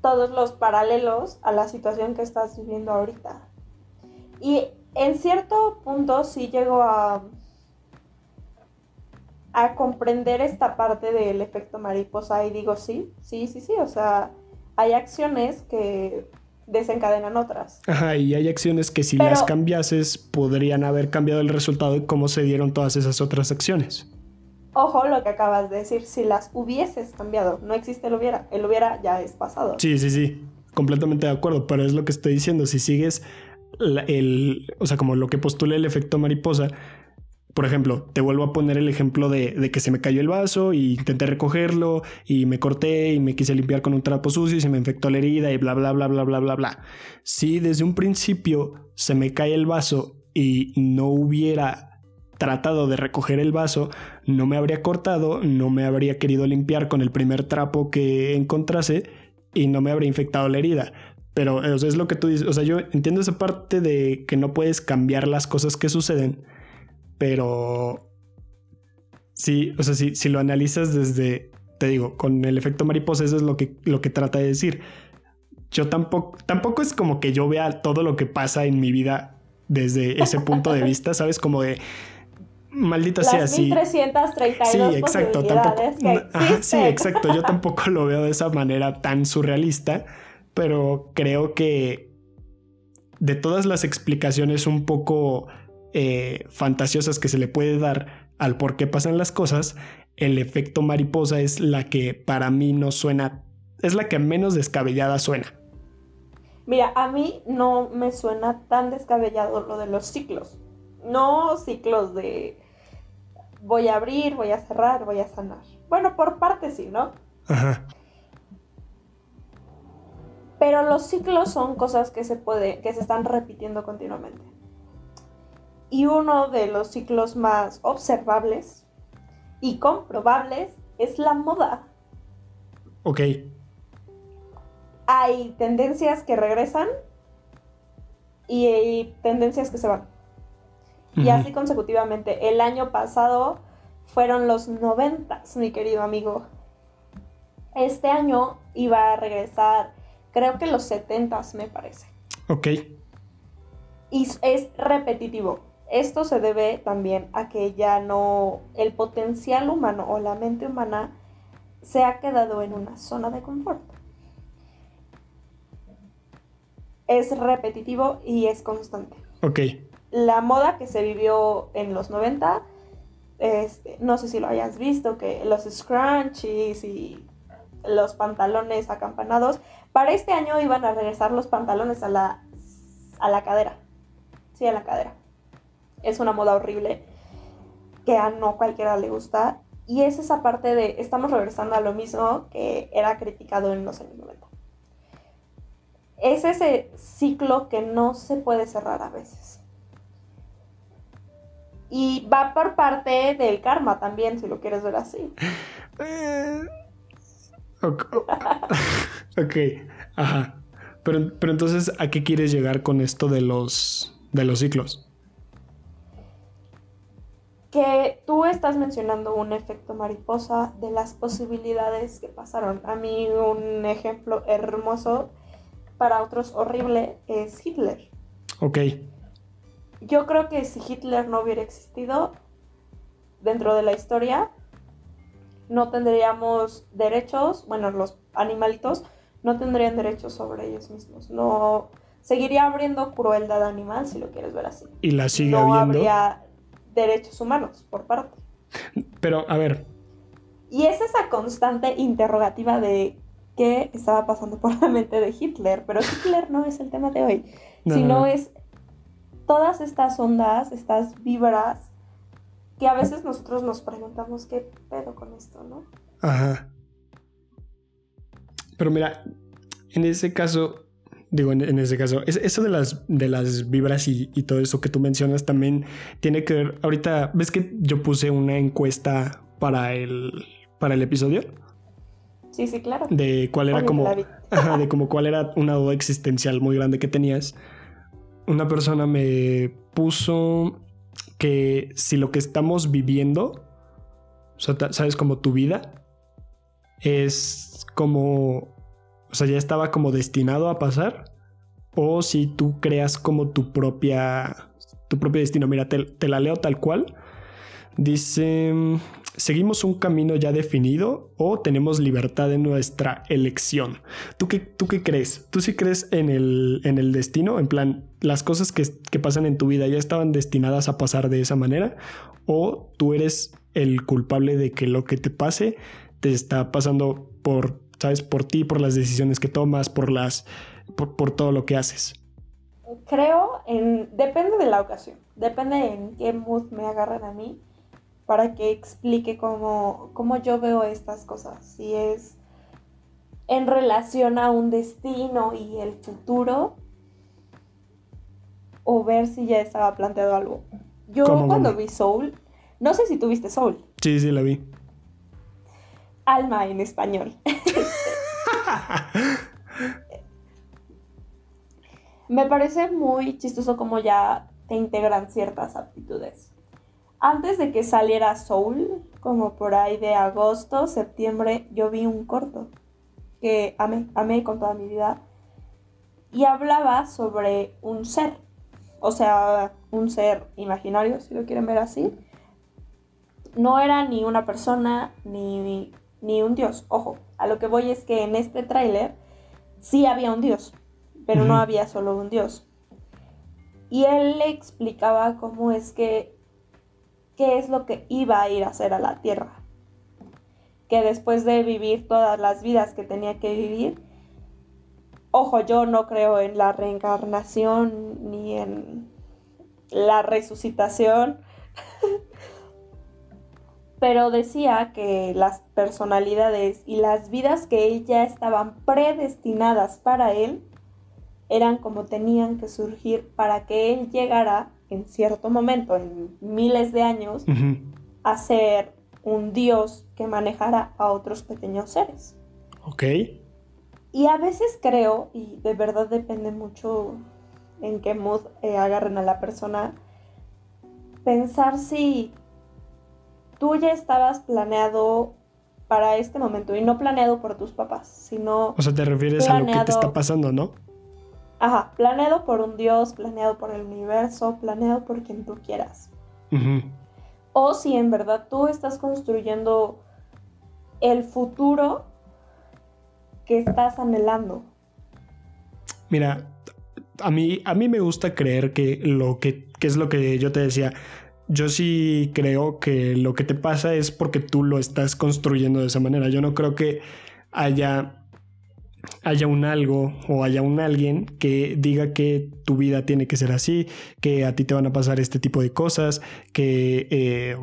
todos los paralelos a la situación que estás viviendo ahorita. Y en cierto punto sí llego a, a comprender esta parte del efecto mariposa y digo sí, sí, sí, sí, o sea, hay acciones que desencadenan otras. Ajá, y hay acciones que si las cambiases podrían haber cambiado el resultado de cómo se dieron todas esas otras acciones. Ojo lo que acabas de decir, si las hubieses cambiado, no existe el hubiera, el hubiera ya es pasado. Sí, sí, sí, completamente de acuerdo, pero es lo que estoy diciendo, si sigues el, o sea, como lo que postula el efecto mariposa, por ejemplo, te vuelvo a poner el ejemplo de, que se me cayó el vaso y intenté recogerlo y me corté y me quise limpiar con un trapo sucio y se me infectó la herida y bla, bla, bla, bla, bla, bla, bla. Si desde un principio se me cae el vaso y no hubiera tratado de recoger el vaso, no me habría cortado, no me habría querido limpiar con el primer trapo que encontrase y no me habría infectado la herida. Pero es lo que tú dices, o sea, yo entiendo esa parte de que no puedes cambiar las cosas que suceden, pero sí, o sea, si, si lo analizas desde, te digo, con el efecto mariposa, eso es lo que, lo que trata de decir. Yo tampoco, tampoco es como que yo vea todo lo que pasa en mi vida desde ese punto de vista, ¿sabes? Como de, maldita sea así. 1332 sí, exacto, tampoco, sí, exacto, yo tampoco lo veo de esa manera tan surrealista, pero creo que de todas las explicaciones un poco eh, fantasiosas que se le puede dar al por qué pasan las cosas, el efecto mariposa es la que para mí no suena, es la que menos descabellada suena. Mira, a mí no me suena tan descabellado lo de los ciclos. No ciclos de voy a abrir, voy a cerrar, voy a sanar. Bueno, por parte sí, ¿no? Ajá. Pero los ciclos son cosas que se puede, que se están repitiendo continuamente. Y uno de los ciclos más observables y comprobables es la moda. Ok. Hay tendencias que regresan y hay tendencias que se van. Y así consecutivamente. El año pasado fueron los noventas, mi querido amigo. Este año iba a regresar, creo que los setentas, me parece. Ok. y es repetitivo. Esto se debe también a que ya no el potencial humano o la mente humana se ha quedado en una zona de confort. Es repetitivo y es constante. Ok. La moda que se vivió en los 90, este, no sé si lo hayas visto, que los scrunchies y los pantalones acampanados, para este año iban a regresar los pantalones a la, a la cadera. Sí, a la cadera. Es una moda horrible que a no cualquiera le gusta. Y es esa parte de estamos regresando a lo mismo que era criticado en los años 90. Es ese ciclo que no se puede cerrar a veces. Y va por parte del karma también, si lo quieres ver así. Eh, ok, ajá. Pero, pero entonces, ¿a qué quieres llegar con esto de los, de los ciclos? Que tú estás mencionando un efecto mariposa de las posibilidades que pasaron. A mí un ejemplo hermoso, para otros horrible, es Hitler. Ok. Yo creo que si Hitler no hubiera existido dentro de la historia, no tendríamos derechos, bueno, los animalitos no tendrían derechos sobre ellos mismos. No seguiría abriendo crueldad animal, si lo quieres ver así. Y la sigue no habiendo. habría derechos humanos por parte. Pero, a ver, Y es esa constante interrogativa de qué estaba pasando por la mente de Hitler. Pero Hitler no es el tema de hoy, No, sino no, no. es todas estas ondas, estas vibras, que a veces nosotros nos preguntamos qué pedo con esto, ¿no? Ajá. Pero mira, en ese caso, digo, en, en ese caso, es- eso de las, de las vibras y, y todo eso que tú mencionas también tiene que ver. Ahorita, ¿ves que yo puse una encuesta para el, para el episodio? Sí, sí, claro. De cuál era como. Ajá, de como cuál era una duda existencial muy grande que tenías. Una persona me puso que si lo que estamos viviendo, o sea, sabes, como tu vida, es como, o sea, ya estaba como destinado a pasar, o si tú creas como tu propia, tu propio destino. Mira, te, la leo tal cual. Dice, ¿seguimos un camino ya definido o tenemos libertad en nuestra elección? ¿Tú qué, tú qué crees? ¿Tú sí crees en el, en el destino? En plan, las cosas que, que pasan en tu vida ya estaban destinadas a pasar de esa manera o tú eres el culpable de que lo que te pase te está pasando por, ¿sabes? Por ti, por las decisiones que tomas, por las, por, por todo lo que haces. Creo en. Depende de la ocasión. Depende en qué mood me agarran a mí para que explique cómo, cómo yo veo estas cosas. Si es en relación a un destino y el futuro, o ver si ya estaba planteado algo. Yo ¿Cómo, cuando cómo? vi Soul, no sé si tuviste Soul, Sí, sí, la vi. alma en español. Me parece muy chistoso como ya te integran ciertas aptitudes. Antes de que saliera Soul, como por ahí de agosto, septiembre, yo vi un corto que amé, amé con toda mi vida. Y hablaba sobre un ser, o sea, un ser imaginario, si lo quieren ver así. No era ni una persona ni, ni un dios. Ojo, a lo que voy es que en este tráiler sí había un dios, pero no había solo un dios. Y él le explicaba cómo es que, qué es lo que iba a ir a hacer a la tierra. Que después de vivir todas las vidas que tenía que vivir, ojo, yo no creo en la reencarnación ni en la resucitación, pero decía que las personalidades y las vidas que él ya estaban predestinadas para él eran como tenían que surgir para que él llegara en cierto momento, en miles de años, a ser un dios que manejara a otros pequeños seres. Ok. Y a veces creo, y de verdad depende mucho en qué mood eh, agarren a la persona, pensar si tú ya estabas planeado para este momento y no planeado por tus papás, sino, O sea, te refieres a lo que te está pasando, ¿no? Ajá, planeado por un Dios, planeado por el universo, planeado por quien tú quieras. O si en verdad tú estás construyendo el futuro que estás anhelando. Mira, a mí, a mí me gusta creer que lo que, que es lo que yo te decía. Yo sí creo que lo que te pasa es porque tú lo estás construyendo de esa manera. Yo no creo que haya haya un algo o haya un alguien que diga que tu vida tiene que ser así, que a ti te van a pasar este tipo de cosas, que eh,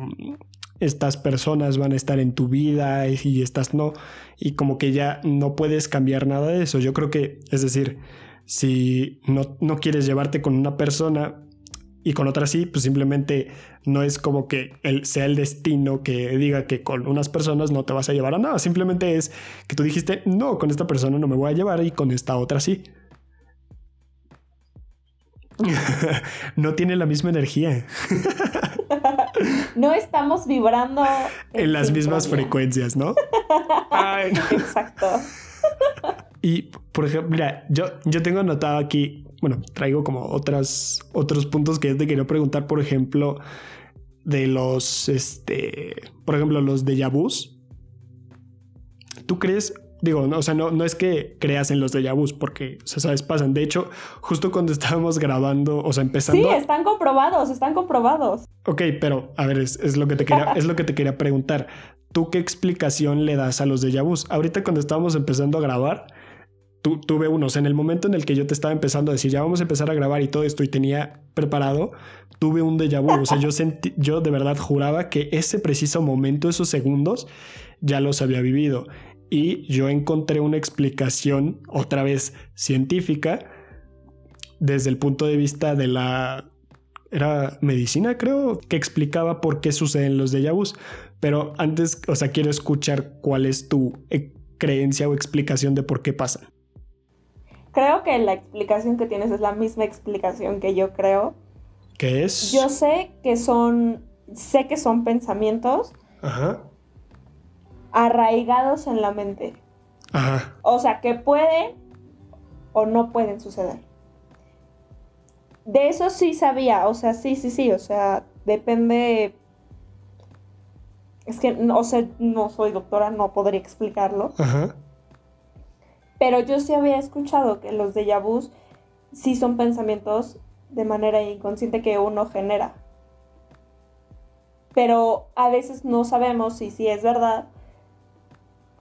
estas personas van a estar en tu vida y estas no, y como que ya no puedes cambiar nada de eso. Yo creo que, es decir, si no, no quieres llevarte con una persona y con otra sí, pues simplemente no es como que el, sea el destino que diga que con unas personas no te vas a llevar a nada. Simplemente es que tú dijiste, no, con esta persona no me voy a llevar y con esta otra sí. no tiene la misma energía. no estamos vibrando en, las mismas frecuencias, ¿no? Exacto. Y, por ejemplo, mira, yo, yo tengo anotado aquí, bueno, traigo como otras, otros puntos que te quería preguntar, por ejemplo, de los, este, por ejemplo, los de vus. ¿Tú crees Digo, no, o sea, no, no es que creas en los déjà vus, porque, o sea, sabes, pasan. De hecho, justo cuando estábamos grabando, o sea, empezando. Sí, están comprobados, están comprobados. Ok, pero a ver, es, lo, que te quería, es lo que te quería preguntar. ¿Tú qué explicación le das a los déjà vus? Ahorita cuando estábamos empezando a grabar, tuve unos. En el momento en el que yo te estaba empezando a decir, ya vamos a empezar a grabar y todo esto, y tenía preparado, tuve un déjà vu. O sea, yo sentí, yo de verdad juraba que ese preciso momento, esos segundos, ya los había vivido y yo encontré una explicación otra vez científica desde el punto de vista de la era medicina, creo, que explicaba por qué suceden los déjà vus. Pero antes, o sea, quiero escuchar cuál es tu eh, creencia o explicación de por qué pasan. Creo que la explicación que tienes es la misma explicación que yo creo. ¿Qué es? Yo sé que son, sé que son pensamientos. Ajá arraigados en la mente. Ajá. O sea, que pueden o no pueden suceder. De eso sí sabía, o sea, sí, sí, sí, o sea, depende... Es que, no sé, no soy doctora, no podría explicarlo. Ajá. Pero yo sí había escuchado que los de vus sí son pensamientos de manera inconsciente que uno genera. Pero a veces no sabemos si sí es verdad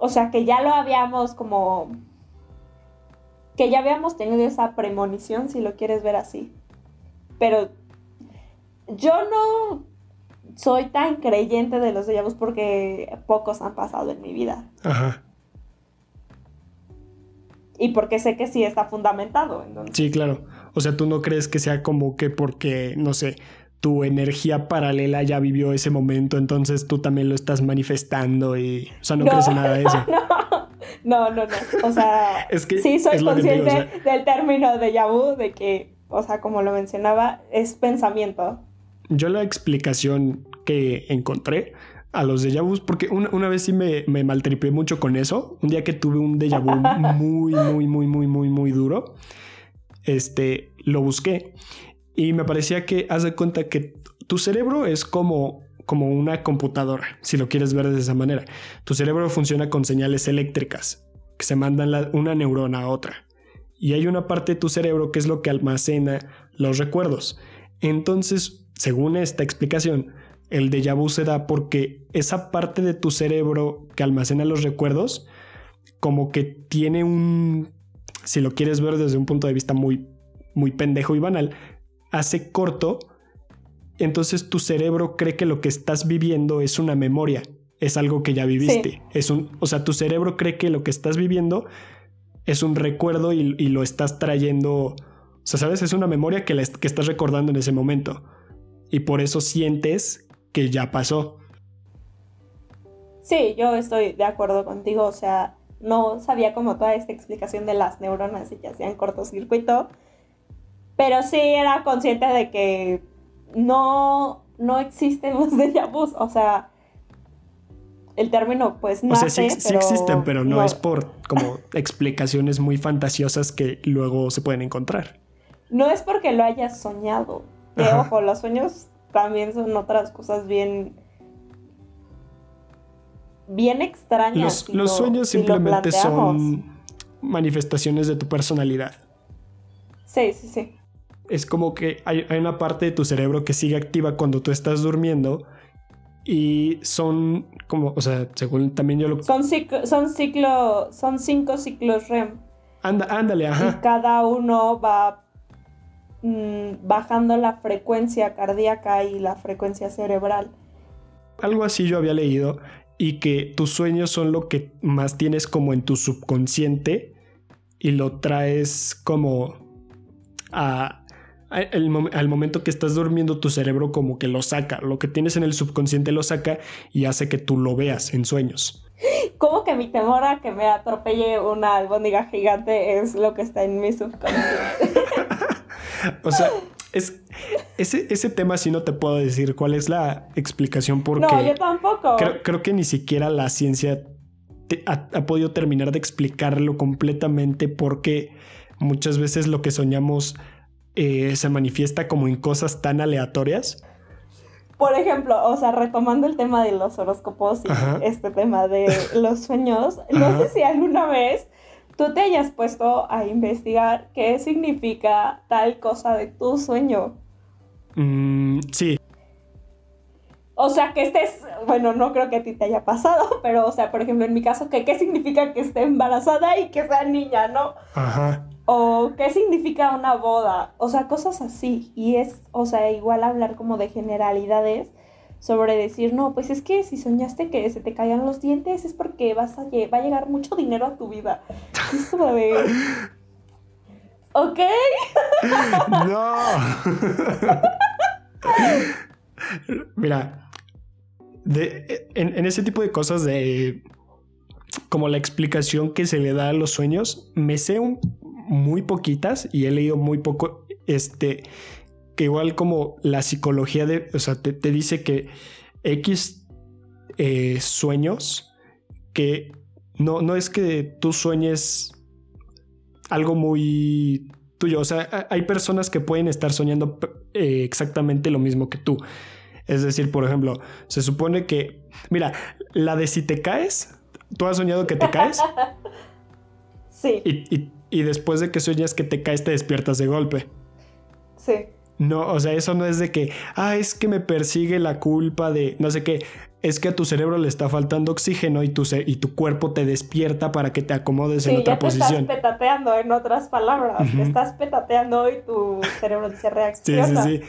o sea, que ya lo habíamos como... Que ya habíamos tenido esa premonición, si lo quieres ver así. Pero yo no soy tan creyente de los déjà porque pocos han pasado en mi vida. Ajá. Y porque sé que sí está fundamentado. Sí, claro. O sea, tú no crees que sea como que porque, no sé, tu energía paralela ya vivió ese momento, entonces tú también lo estás manifestando y, o sea, no, crees en nada de eso. No, no, no, o sea, es que sí soy consciente del término de Yabu, de que, o sea, como lo mencionaba, es pensamiento. Yo la explicación que encontré a los déjà vus, porque una, vez sí me, me maltripé mucho con eso, un día que tuve un déjà vu muy, muy, muy, muy, muy, muy duro, este, lo busqué y me parecía que haz de cuenta que tu cerebro es como, como una computadora, si lo quieres ver de esa manera. Tu cerebro funciona con señales eléctricas que se mandan una neurona a otra. Y hay una parte de tu cerebro que es lo que almacena los recuerdos. Entonces, según esta explicación, el déjà vu se da porque esa parte de tu cerebro que almacena los recuerdos, como que tiene un, si lo quieres ver desde un punto de vista muy, muy pendejo y banal, hace corto, entonces tu cerebro cree que lo que estás viviendo es una memoria, es algo que ya viviste. Es un, o sea, tu cerebro cree que lo que estás viviendo es un recuerdo y, lo estás trayendo, o sea, sabes, es una memoria que, que estás recordando en ese momento. Y por eso sientes que ya pasó. Sí, yo estoy de acuerdo contigo, o sea, no sabía como toda esta explicación de las neuronas y que hacían cortocircuito, pero sí era consciente de que no, no existen los déjà vus. O sea, el término pues no. O sea, sí, existen, pero no, es por como explicaciones muy fantasiosas que luego se pueden encontrar. No es porque lo hayas soñado. Que ojo, los sueños también son otras cosas bien bien extrañas. Los, sueños simplemente son manifestaciones de tu personalidad. Sí, sí, sí. Es como que hay, una parte de tu cerebro que sigue activa cuando tú estás durmiendo y son como, o sea, según también yo lo... Son, son ciclo, son cinco ciclos REM. Anda, ándale, ajá. Y cada uno va mm, bajando la frecuencia cardíaca y la frecuencia cerebral. Algo así yo había leído y que tus sueños son lo que más tienes como en tu subconsciente y lo traes como a, al momento que estás durmiendo tu cerebro como que lo saca, lo que tienes en el subconsciente lo saca y hace que tú lo veas en sueños. Como que mi temor a que me atropelle una albóndiga gigante es lo que está en mi subconsciente. o sea, es, ese, ese tema sí no te puedo decir cuál es la explicación porque... No, yo tampoco. Creo, que ni siquiera la ciencia ha, ha, podido terminar de explicarlo completamente porque muchas veces lo que soñamos eh, se manifiesta como en cosas tan aleatorias. Por ejemplo, o sea, retomando el tema de los horóscopos y este tema de los sueños, no sé si alguna vez tú te hayas puesto a investigar qué significa tal cosa de tu sueño. Mm, sí. O sea, que estés, bueno, no creo que a ti te haya pasado, pero, o sea, por ejemplo, en mi caso, que qué significa que esté embarazada y que sea niña, ¿no? Ajá o qué significa una boda, o sea, cosas así. Y es, o sea, igual hablar como de generalidades sobre decir, no, pues es que si soñaste que se te caían los dientes es porque vas a va a llegar mucho dinero a tu vida. es como de... ¿Ok? No. Mira, de, en, en, ese tipo de cosas de como la explicación que se le da a los sueños, me sé un muy poquitas y he leído muy poco, este, que igual como la psicología de, o sea, te, dice que X eh, sueños, que no, no es que tú sueñes algo muy tuyo, o sea, hay personas que pueden estar soñando eh, exactamente lo mismo que tú. Es decir, por ejemplo, se supone que, mira, la de si te caes, ¿tú has soñado que te caes? Sí. y y después de que sueñas que te caes te despiertas de golpe. Sí. No, o sea, eso no es de que, ah, es que me persigue la culpa de no sé qué. Es que a tu cerebro le está faltando oxígeno y tu, y tu cuerpo te despierta para que te acomodes en otra ya te posición. Estás petateando, en otras palabras. Te estás petateando y tu cerebro dice reacciona. Sí,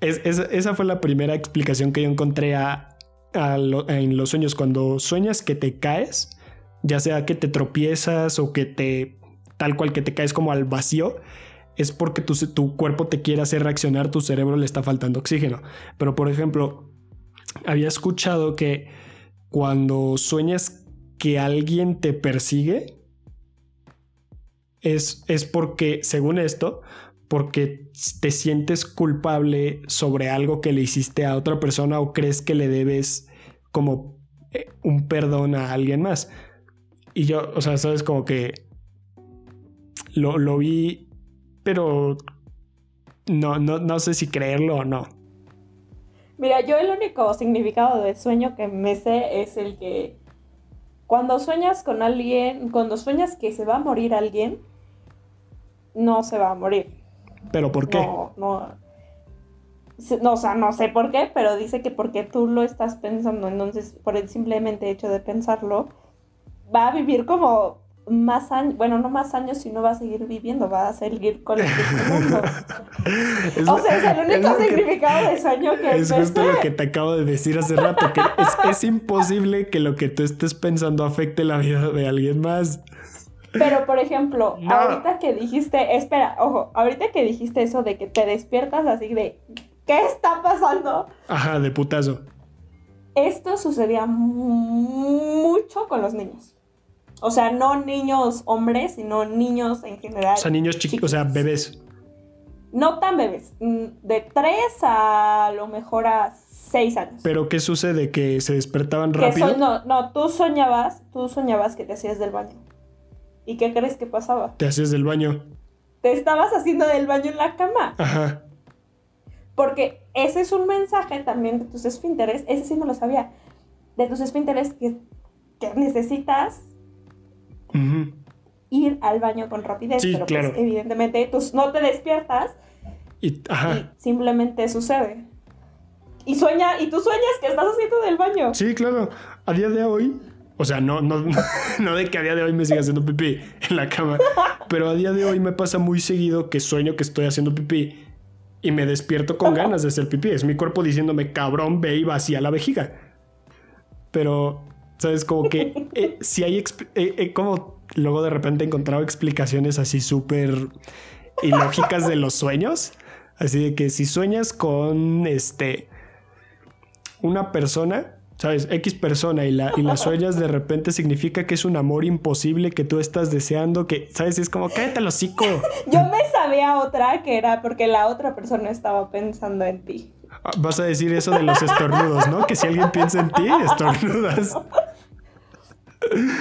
sí, sí. esa fue la primera explicación que yo encontré a, en los sueños. Cuando sueñas que te caes, ya sea que te tropiezas o que te tal cual que te caes como al vacío, es porque tu, tu cuerpo te quiere hacer reaccionar, tu cerebro le está faltando oxígeno. Pero por ejemplo, había escuchado que cuando sueñas que alguien te persigue, es, es porque, según esto, porque te sientes culpable sobre algo que le hiciste a otra persona o crees que le debes como eh, un perdón a alguien más. Y yo, o sea, sabes como que lo, vi, pero no, no, no sé si creerlo o no. Mira, yo el único significado de sueño que me sé es el que cuando sueñas con alguien, cuando sueñas que se va a morir alguien, no se va a morir. ¿Pero por qué? No, no. No, o sea, no sé por qué, pero dice que porque tú lo estás pensando, entonces por el simplemente hecho de pensarlo, va a vivir como más años, bueno, no más años, sino va a seguir viviendo, va a seguir con el mundo. o sea, es el único significado de sueño que es justo lo que te acabo de decir hace rato, que es, imposible que lo que tú estés pensando afecte la vida de alguien más. Pero, por ejemplo, ahorita que dijiste, espera, ojo, ahorita que dijiste eso de que te despiertas así de, ¿qué está pasando? Ajá, de putazo. Esto sucedía mucho con los niños. O sea, no niños hombres, sino niños en general. O sea, niños chiquitos, o sea, bebés. no tan bebés, mm, de 3 a lo mejor a 6 años. ¿Pero qué sucede? ¿Que se despertaban rápido? no, no, tú soñabas, tú soñabas que te hacías del baño. ¿Y qué crees que pasaba? Te hacías del baño. Te estabas haciendo del baño en la cama. Ajá. Porque ese es un mensaje también de tus esfínteres, ese sí no lo sabía, de tus esfínteres que, que necesitas Ujú. ir al baño con rapidez, Sí, pero claro. pues evidentemente tú no te despiertas Y, ajá. y simplemente sucede. Y sueña, y tú sueñas que estás haciendo del baño. Sí, claro. A día de hoy, o sea, no, no, no de que a día de hoy me siga haciendo pipí en la cama, pero a día de hoy me pasa muy seguido que sueño que estoy haciendo pipí y me despierto con ganas de hacer pipí. Es mi cuerpo diciéndome, cabrón, ve y vacía la vejiga. Pero, ¿sabes? Como que eh, si hay, eh, eh, como luego de repente he encontrado explicaciones así súper ilógicas de los sueños. Así de que si sueñas con este una persona, ¿sabes? X persona y la, y la sueñas de repente significa que es un amor imposible que tú estás deseando, que, ¿sabes? Es como, cállate el hocico. Yo me sabía otra que era porque la otra persona estaba pensando en ti. Vas a decir eso de los estornudos, ¿no? Que si alguien piensa en ti, estornudas.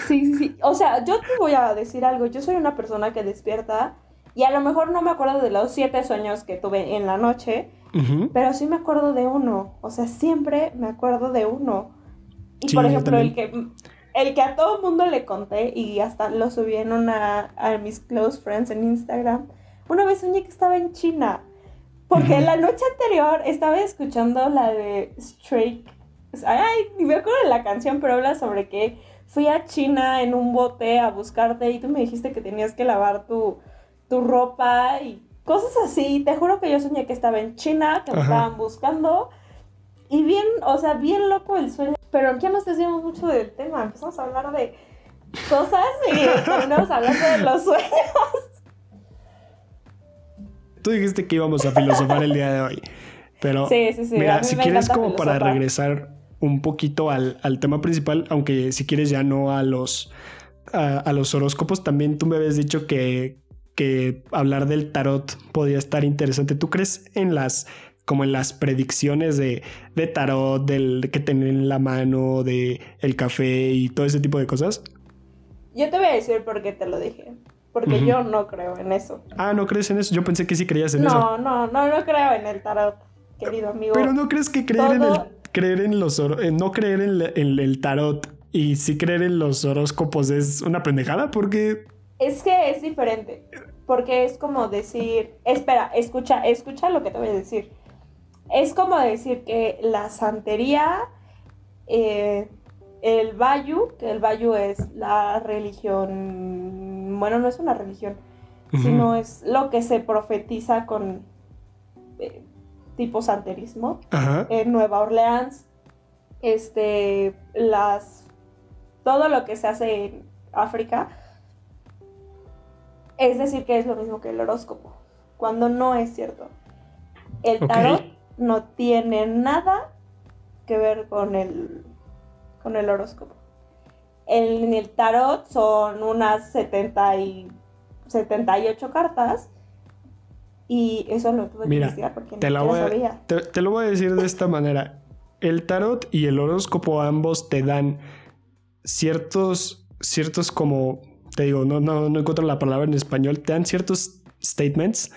Sí, sí, sí. O sea, yo te voy a decir algo. Yo soy una persona que despierta y a lo mejor no me acuerdo de los siete sueños que tuve en la noche, pero sí me acuerdo de uno. O sea, siempre me acuerdo de uno. Y Sí, por ejemplo, el que, el que a todo mundo le conté y hasta lo subí en una, a mis close friends en Instagram. Una vez soñé que estaba en China. Porque la noche anterior estaba escuchando la de Stray. Ay, ni me acuerdo de la canción, pero habla sobre que fui a China en un bote a buscarte y tú me dijiste que tenías que lavar tu, tu ropa y cosas así. Te juro que yo soñé que estaba en China, que me Ajá. estaban buscando. Y bien, o sea, bien loco el sueño. Pero ya nos desviamos mucho del tema. Empezamos a hablar de cosas y terminamos hablando de los sueños. Tú dijiste que íbamos a filosofar el día de hoy. Pero Sí, sí, sí. mira, si me quieres como para regresar un poquito al, al tema principal, aunque si quieres ya no a los, a, a los horóscopos, también tú me habías dicho que, que hablar del tarot podía estar interesante. ¿Tú crees en las como en las predicciones de, de tarot, del que tener en la mano, de el café y todo ese tipo de cosas? Yo te voy a decir por qué te lo dije. Porque yo no creo en eso. Ah, ¿no crees en eso? Yo pensé que sí creías en eso. No, no, no, no creo en el tarot, querido amigo. Pero no crees que creer en el creer en los eh, no creer en, la- en el tarot y sí creer en los horóscopos es una pendejada porque Es que es diferente. Porque es como decir. Espera, escucha, escucha lo que te voy a decir. Es como decir que la santería, eh, el Bayu, que el Bayu es la religión. Bueno, no es una religión, sino es lo que se profetiza con eh, tipo santerismo. Ajá. en Nueva Orleans, este, las, todo lo que se hace en África, es decir que es lo mismo que el horóscopo, cuando no es cierto. El tarot no tiene nada que ver con el, con el horóscopo. En el tarot son unas 70 y 78 cartas y eso lo tuve Mira, que investigar porque Te, la siquiera voy a- sabía. te, te lo voy a decir de esta manera. El tarot y el horóscopo ambos te dan ciertos, ciertos como, te digo, no, no, no encuentro la palabra en español, te dan ciertos statements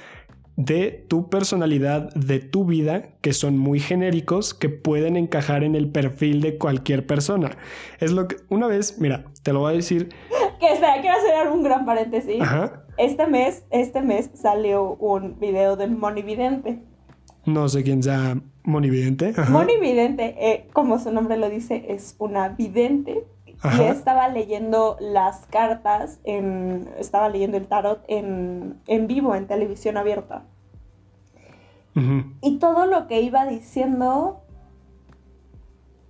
de tu personalidad, de tu vida, que son muy genéricos, que pueden encajar en el perfil de cualquier persona. Es lo que, una vez, mira, te lo voy a decir, Que espera, quiero hacer un gran paréntesis. ajá, Este mes, este mes salió un video de Moni Vidente. no sé quién sea monividente, ajá, Moni Vidente, eh, como su nombre lo dice, es una vidente. Y Ajá. estaba leyendo las cartas, en, estaba leyendo el tarot en, en vivo, en televisión abierta. Y todo lo que iba diciendo,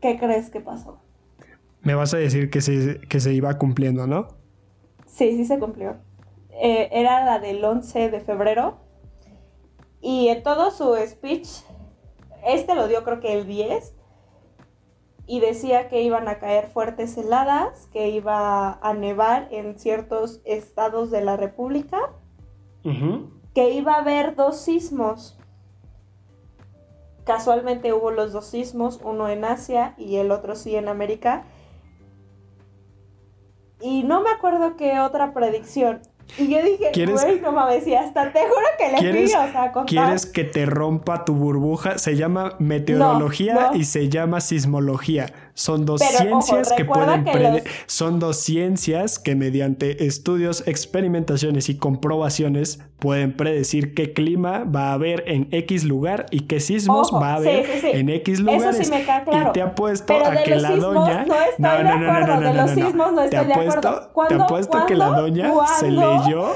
¿qué crees que pasó? me vas a decir que se, que se iba cumpliendo, ¿no? Sí, sí se cumplió. Eh, era la del 11 de febrero. Y en todo su speech, este lo dio creo que el 10. Y decía que iban a caer fuertes heladas, que iba a nevar en ciertos estados de la República. Que iba a haber dos sismos. Casualmente hubo los dos sismos, uno en Asia y el otro sí en América. Y no me acuerdo qué otra predicción. Y yo dije, güey, no mames, y hasta te juro que le ¿Quieres, o sea, contar. ¿Quieres que te rompa tu burbuja? Se llama meteorología y se llama sismología. Son dos ciencias que pueden son dos ciencias que mediante estudios, experimentaciones y comprobaciones pueden predecir qué clima va a haber en X lugar y qué sismos va a haber en X lugares. Eso sí me queda claro. Y te apuesto a que la doña no, estoy no, no, no, no, de los sismos no estoy te apuesto, te apuesto que la doña se leyó,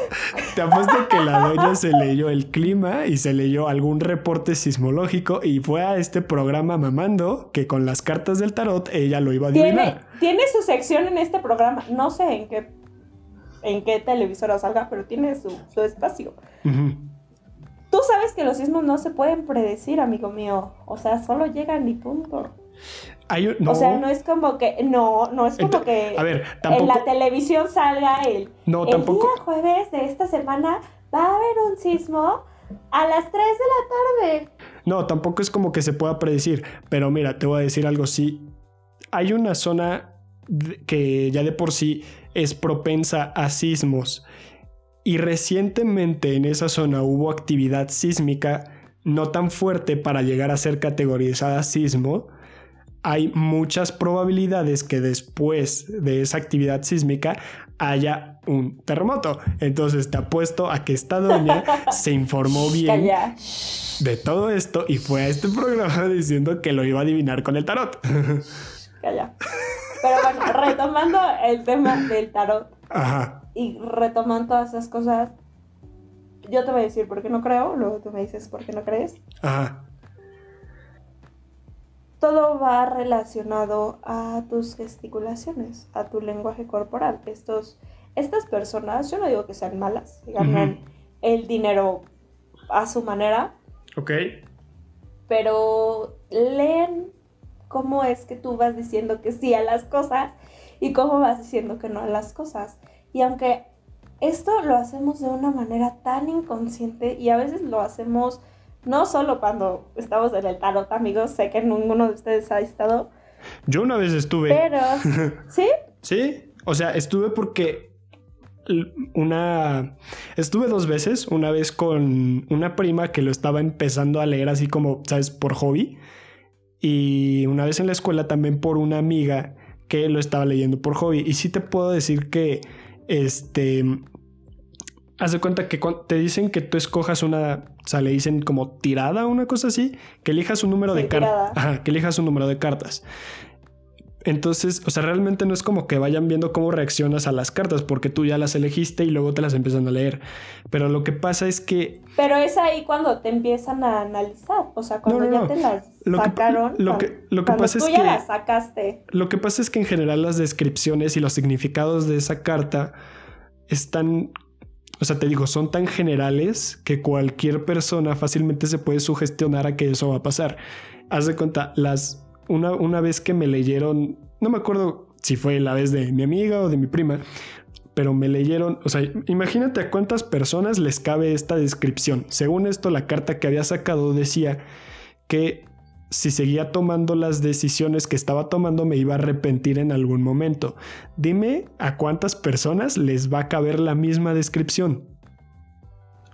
te apuesto que la doña se leyó el clima y se leyó algún reporte sismológico y fue a este programa mamando que con las cartas del tarot ella lo iba a adivinar. Tiene, su sección en este programa. No sé en qué, en qué televisora salga, pero tiene su, espacio. Tú sabes que los sismos no se pueden predecir, amigo mío. O sea, solo llegan y punto. O sea, no es como que, no, no es como que a ver, en la televisión salga el, no, el tampoco... día jueves de esta semana va a haber un sismo a las 3 de la tarde. No, tampoco es como que se pueda predecir, pero mira, te voy a decir algo, sí, hay una zona que ya de por sí es propensa a sismos y recientemente en esa zona hubo actividad sísmica no tan fuerte para llegar a ser categorizada sismo, hay muchas probabilidades que después de esa actividad sísmica haya un terremoto. Entonces te apuesto a que esta doña se informó bien de todo esto y fue a este programa diciendo que lo iba a adivinar con el tarot. Pero bueno, retomando el tema del tarot y retomando todas esas cosas, yo te voy a decir por qué no creo, luego tú me dices por qué no crees. Ajá. Todo va relacionado a tus gesticulaciones, a tu lenguaje corporal. Estos, estas personas, yo no digo que sean malas, ganan el dinero a su manera. Ok. Pero leen cómo es que tú vas diciendo que sí a las cosas y cómo vas diciendo que no a las cosas. Y aunque esto lo hacemos de una manera tan inconsciente y a veces lo hacemos no solo cuando estamos en el tarot, amigos, sé que ninguno de ustedes ha estado. Yo una vez estuve. Pero, ¿sí? sí, o sea, estuve porque una... Estuve dos veces, una vez con una prima que lo estaba empezando a leer así como, ¿sabes? Por hobby. Y una vez en la escuela también por una amiga que lo estaba leyendo por hobby. Y sí te puedo decir que, este, haz de cuenta que te dicen que tú escojas una, o sea, le dicen como tirada o una cosa así, que elijas un número de cartas. que elijas un número de cartas. Entonces, o sea, realmente no es como que vayan viendo cómo reaccionas a las cartas, porque tú ya las elegiste y luego te las empiezan a leer. Pero lo que pasa es que. Pero es ahí cuando te empiezan a analizar. O sea, cuando ya te las sacaron. lo que, lo que pasa tú es ya que. las sacaste. Lo que pasa es que en general las descripciones y los significados de esa carta están. O sea, te digo, son tan generales que cualquier persona fácilmente se puede sugestionar a que eso va a pasar. Haz de cuenta, las una, vez que me leyeron, no me acuerdo si fue la vez de mi amiga o de mi prima, pero me leyeron, o sea, imagínate a cuántas personas les cabe esta descripción. Según esto, la carta que había sacado decía que si seguía tomando las decisiones que estaba tomando me iba a arrepentir en algún momento. Dime a cuántas personas les va a caber la misma descripción.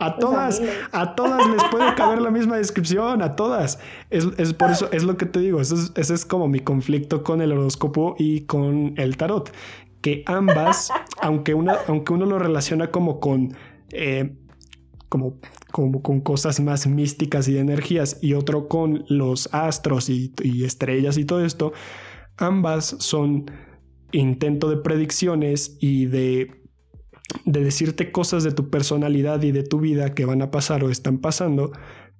A todas, a, todas les puede caber la misma descripción, a todas. Es, por eso, es lo que te digo, ese es, como mi conflicto con el horóscopo y con el tarot. Que ambas, aunque, una, aunque uno lo relaciona como con, eh, como, como con cosas más místicas y de energías, y otro con los astros y, y estrellas y todo esto, ambas son intento de predicciones y de de decirte cosas de tu personalidad y de tu vida que van a pasar o están pasando,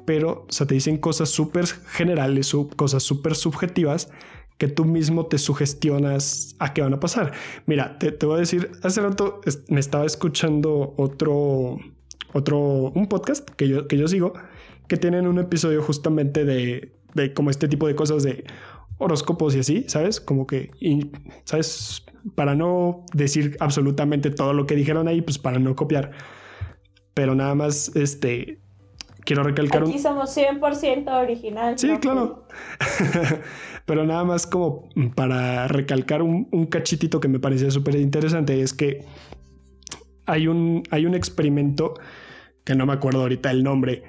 pero o te dicen cosas súper generales, cosas súper subjetivas que tú mismo te sugestionas a qué van a pasar. Mira, te, voy a decir, hace rato me estaba escuchando otro, otro, un podcast que yo, que yo sigo, que tienen un episodio justamente de, de como este tipo de cosas de horóscopos y así, ¿sabes? Como que, ¿sabes? Para no decir absolutamente todo lo que dijeron ahí, pues para no copiar. pero nada más, este, quiero recalcar Aquí somos 100% original. Sí, claro. pero nada más como para recalcar un, un cachitito que me parecía súper interesante es que hay un, hay un experimento que no me acuerdo ahorita el nombre,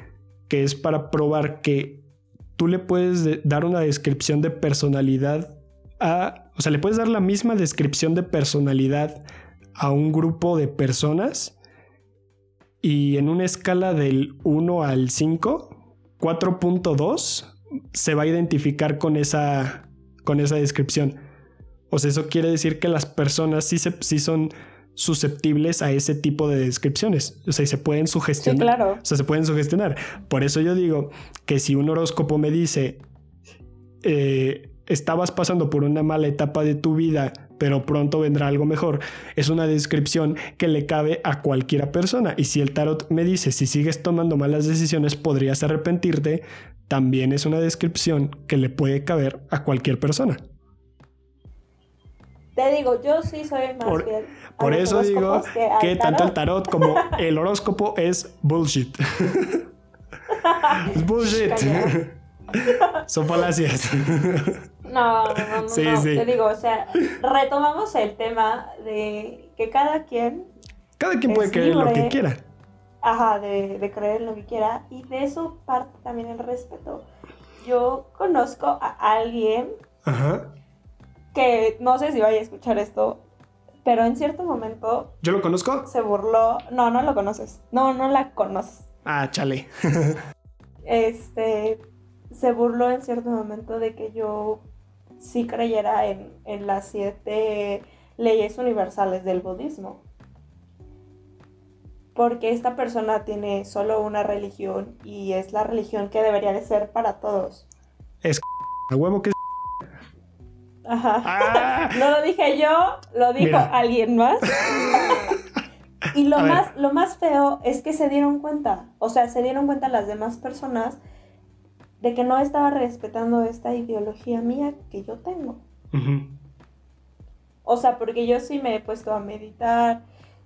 que es para probar que tú le puedes dar una descripción de personalidad a, o sea, le puedes dar la misma descripción de personalidad a un grupo de personas y en una escala del 1 al 5, 4.2 se va a identificar con esa, con esa descripción. O sea, eso quiere decir que las personas sí, se, sí son susceptibles a ese tipo de descripciones. O sea, se pueden sugestionar. Sí, claro. O sea, se pueden sugestionar. Por eso yo digo que si un horóscopo me dice, eh, estabas pasando por una mala etapa de tu vida, pero pronto vendrá algo mejor, es una descripción que le cabe a cualquiera persona. Y si el tarot me dice, si sigues tomando malas decisiones, podrías arrepentirte, también es una descripción que le puede caber a cualquier persona. Te digo, yo sí soy más Por- fiel. a Por los eso digo que tanto el tarot. tarot como el horóscopo es bullshit. es bullshit. Son falacias. No, no, no, Sí, no. sí. Te digo, o sea, retomamos el tema de que cada quien, Cada quien puede creer lo que libre. quiera. ajá, de, de creer en lo que quiera, y de eso parte también el respeto. Yo conozco a alguien Ajá. que no sé si vaya a escuchar esto, pero en cierto momento ¿Yo lo conozco? se burló. No, no lo conoces. No, no la conoces. Ah, chale. Este se burló en cierto momento de que yo sí creyera en, en las siete leyes universales del budismo. Porque esta persona tiene solo una religión y es la religión que debería de ser para todos. A huevo que. Ajá. ¡Ah! No lo dije yo, lo dijo Mira. alguien más. y lo A ver. más, lo más feo es que se dieron cuenta, o sea, se dieron cuenta las demás personas de que no estaba respetando esta ideología mía que yo tengo. O sea, porque yo sí me he puesto a meditar,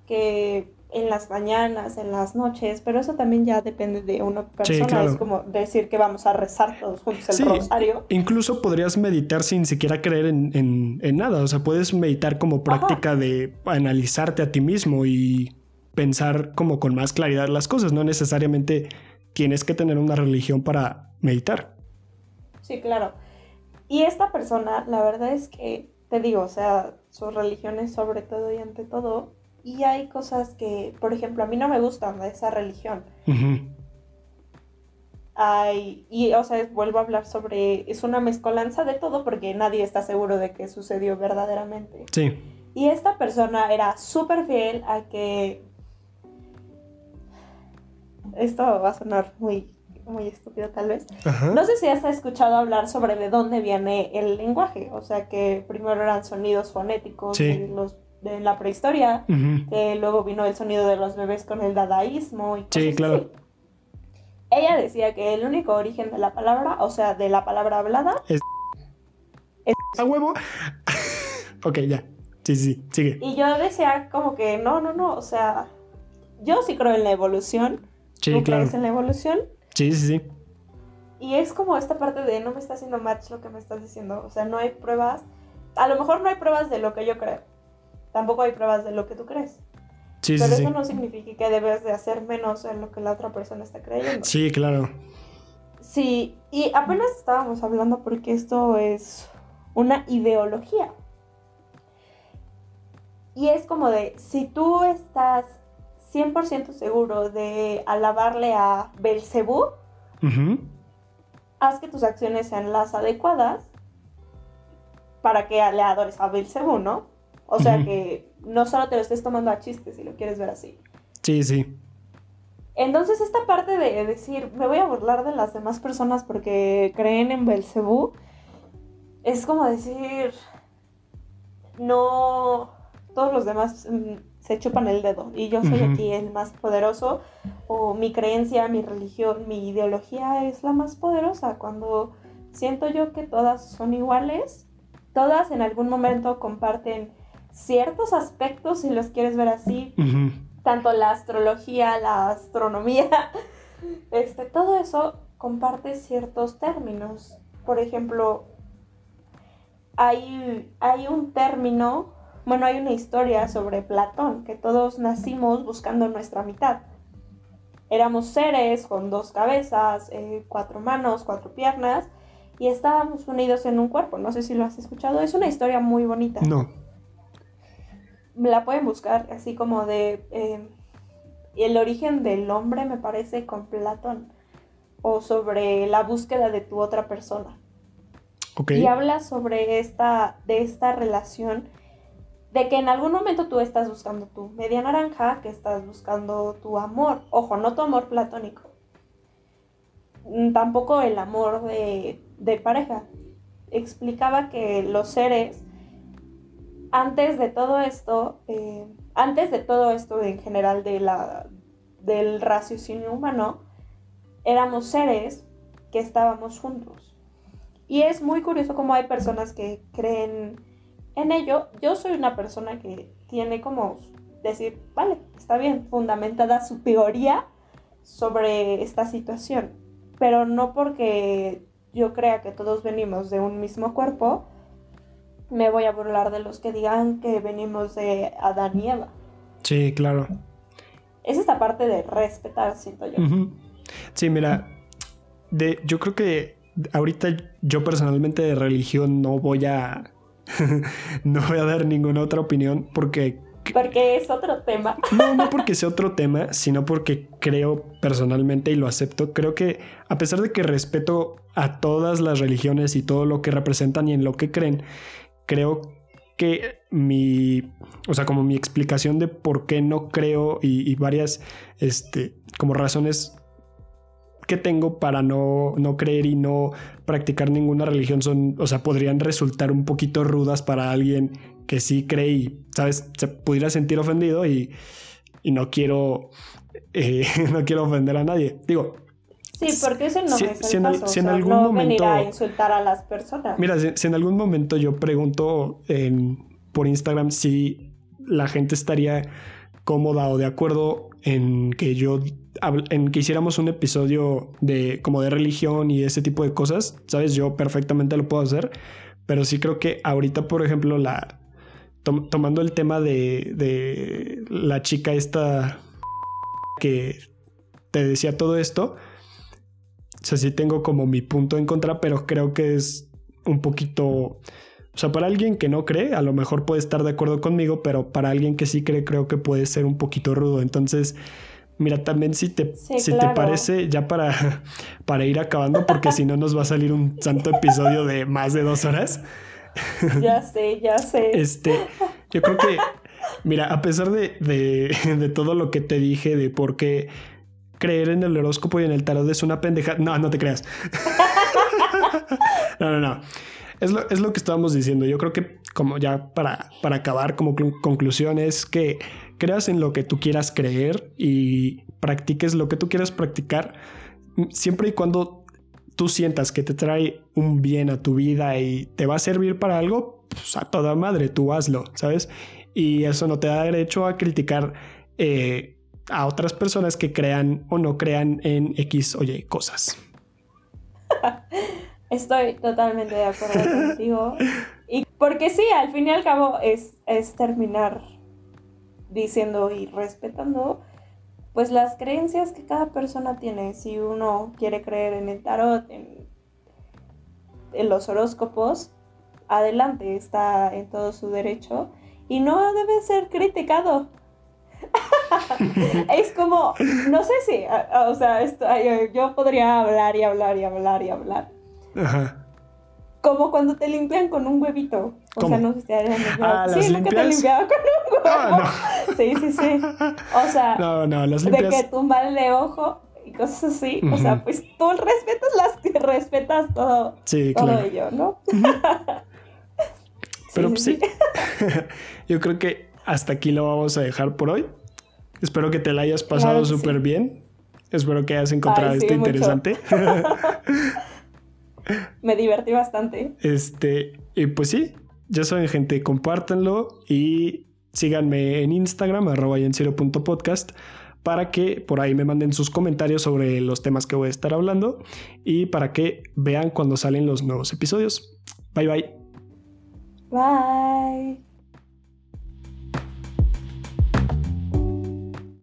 que en las mañanas, en las noches, pero eso también ya depende de una persona. claro. Es como decir que vamos a rezar todos juntos el Sí. rosario. Incluso podrías meditar sin siquiera creer en, en- en nada. O sea, puedes meditar como práctica de analizarte a ti mismo y pensar como con más claridad las cosas. No necesariamente tienes que tener una religión para meditar. Sí, claro. Y esta persona, la verdad es que, te digo, o sea, su religión es sobre todo y ante todo. Y hay cosas que, por ejemplo, a mí no me gustan de esa religión. Ujú. Hay, y, o sea, vuelvo a hablar sobre, es una mezcolanza de todo porque nadie está seguro de que sucedió verdaderamente. Sí. Y esta persona era súper fiel a que... Esto va a sonar muy, muy estúpido tal vez. Ajá. No sé si has escuchado hablar sobre de dónde viene el lenguaje, o sea que primero eran sonidos fonéticos Sí. de, los, de la prehistoria, Ujú. que luego vino el sonido de los bebés con el dadaísmo y cosas Sí, claro. así. Ella decía que el único origen de la palabra, o sea, de la palabra hablada, A huevo. ok, ya. Sí, sí, sigue. y yo decía como que no, no, no, o sea, yo sí creo en la evolución, Sí, ¿tú claro. crees en la evolución? Sí, sí, sí. Y es como esta parte de no me está haciendo match lo que me estás diciendo. O sea, no hay pruebas. A lo mejor no hay pruebas de lo que yo creo. Tampoco hay pruebas de lo que tú crees. Sí, Pero sí, eso sí. no significa que debes de hacer menos en lo que la otra persona está creyendo. Sí, claro. Sí, y apenas estábamos hablando porque esto es una ideología. Y es como de, si tú estás 100% seguro de alabarle a Belcebú, haz que tus acciones sean las adecuadas para que le adores a Belcebú, ¿no? O sea que no solo te lo estés tomando a chistes si lo quieres ver así. Sí, sí. Entonces esta parte de decir, me voy a burlar de las demás personas porque creen en Belcebú, es como decir, no, todos los demás mm, se chupan el dedo. Y yo soy aquí el más poderoso o mi creencia, mi religión, mi ideología es la más poderosa. Cuando siento yo que todas son iguales, todas en algún momento comparten ciertos aspectos si los quieres ver así, tanto la astrología, la astronomía, este, todo eso comparte ciertos términos. Por ejemplo, hay, hay un término, bueno, hay una historia sobre Platón, que todos nacimos buscando nuestra mitad. Éramos seres con dos cabezas, eh, cuatro manos, cuatro piernas, y estábamos unidos en un cuerpo. No sé si lo has escuchado, es una historia muy bonita. No. La pueden buscar así como de... Eh, el origen del hombre me parece con Platón o sobre la búsqueda de tu otra persona. Y habla sobre esta, de esta relación, de que en algún momento tú estás buscando tu media naranja, que estás buscando tu amor. Ojo, no tu amor platónico. Mm, tampoco el amor de, pareja. Explicaba que los seres, antes de todo esto, eh, antes de todo esto en general de la, del raciocinio humano, éramos seres que estábamos juntos y es muy curioso cómo hay personas que creen en ello. Yo soy una persona que tiene como decir, vale, está bien, fundamentada su teoría sobre esta situación, pero no porque yo crea que todos venimos de un mismo cuerpo, me voy a burlar de los que digan que venimos de Adán y Eva. Sí, claro. Es esta parte de respetar, siento yo. Sí, mira, de, yo creo que ahorita yo personalmente de religión no voy a no voy a dar ninguna otra opinión porque porque es otro tema. No, no porque sea otro tema, sino porque creo personalmente y lo acepto. Creo que a pesar de que respeto a todas las religiones y todo lo que representan y en lo que creen, creo que mi, o sea, como mi explicación de por qué no creo y, y varias, este, como razones que tengo para no, no creer y no practicar ninguna religión son, o sea, podrían resultar un poquito rudas para alguien que sí cree y, ¿sabes? Se pudiera sentir ofendido y, y no quiero, eh, no quiero ofender a nadie. Digo, Sí, porque ese no es el caso. Si en algún no momento, a insultar a las personas. Mira, si, en algún momento yo pregunto en, por Instagram si la gente estaría cómoda o de acuerdo en que yo en que hiciéramos un episodio de como de religión y ese tipo de cosas, sabes, yo perfectamente lo puedo hacer, pero sí creo que ahorita, por ejemplo, la tomando el tema de, de la chica esta que te decía todo esto, o sí tengo como mi punto en contra, pero creo que es un poquito, o sea, para alguien que no cree, a lo mejor puede estar de acuerdo conmigo, pero para alguien que sí cree, creo que puede ser un poquito rudo. Entonces, Mira, también si te, si te parece, ya para, para ir acabando, porque si no nos va a salir un santo episodio de más de dos horas. Ya sé, ya sé. Este, yo creo que, mira, a pesar de, de, de todo lo que te dije de por qué creer en el horóscopo y en el tarot es una pendeja. No, no te creas. No, no, no. Es lo, es lo que estábamos diciendo. Yo creo que, como ya para, para acabar, como conclusión, es que creas en lo que tú quieras creer y practiques lo que tú quieras practicar, siempre y cuando tú sientas que te trae un bien a tu vida y te va a servir para algo, pues a toda madre, tú hazlo, ¿sabes? Y eso no te da derecho a criticar eh, a otras personas que crean o no crean en X o Y cosas. Estoy totalmente de acuerdo contigo. Y porque sí, al fin y al cabo es, es terminar diciendo y respetando pues las creencias que cada persona tiene. Si uno quiere creer en el tarot, en, los horóscopos, adelante, está en todo su derecho y no debe ser criticado. es como, no sé si, o sea, yo podría hablar y hablar y hablar y hablar. Como cuando te limpian con un huevito. O sea, no si te ah, Sí, nunca te limpiaba con un huevo. Ah, no. Sí, sí, sí. O sea, no, no, las limpias... de que tumban de ojo y cosas así. O sea, pues tú respetas las respetas todo, sí, todo ello, ¿no? Pero pues sí. Yo creo que hasta aquí lo vamos a dejar por hoy. Espero que te la hayas pasado súper bien. Espero que hayas encontrado esto interesante. Me divertí bastante. Este, y pues sí, ya saben, gente, compártanlo y síganme en Instagram, arroba podcast para que por ahí me manden sus comentarios sobre los temas que voy a estar hablando y para que vean cuando salen los nuevos episodios. Bye bye. Bye.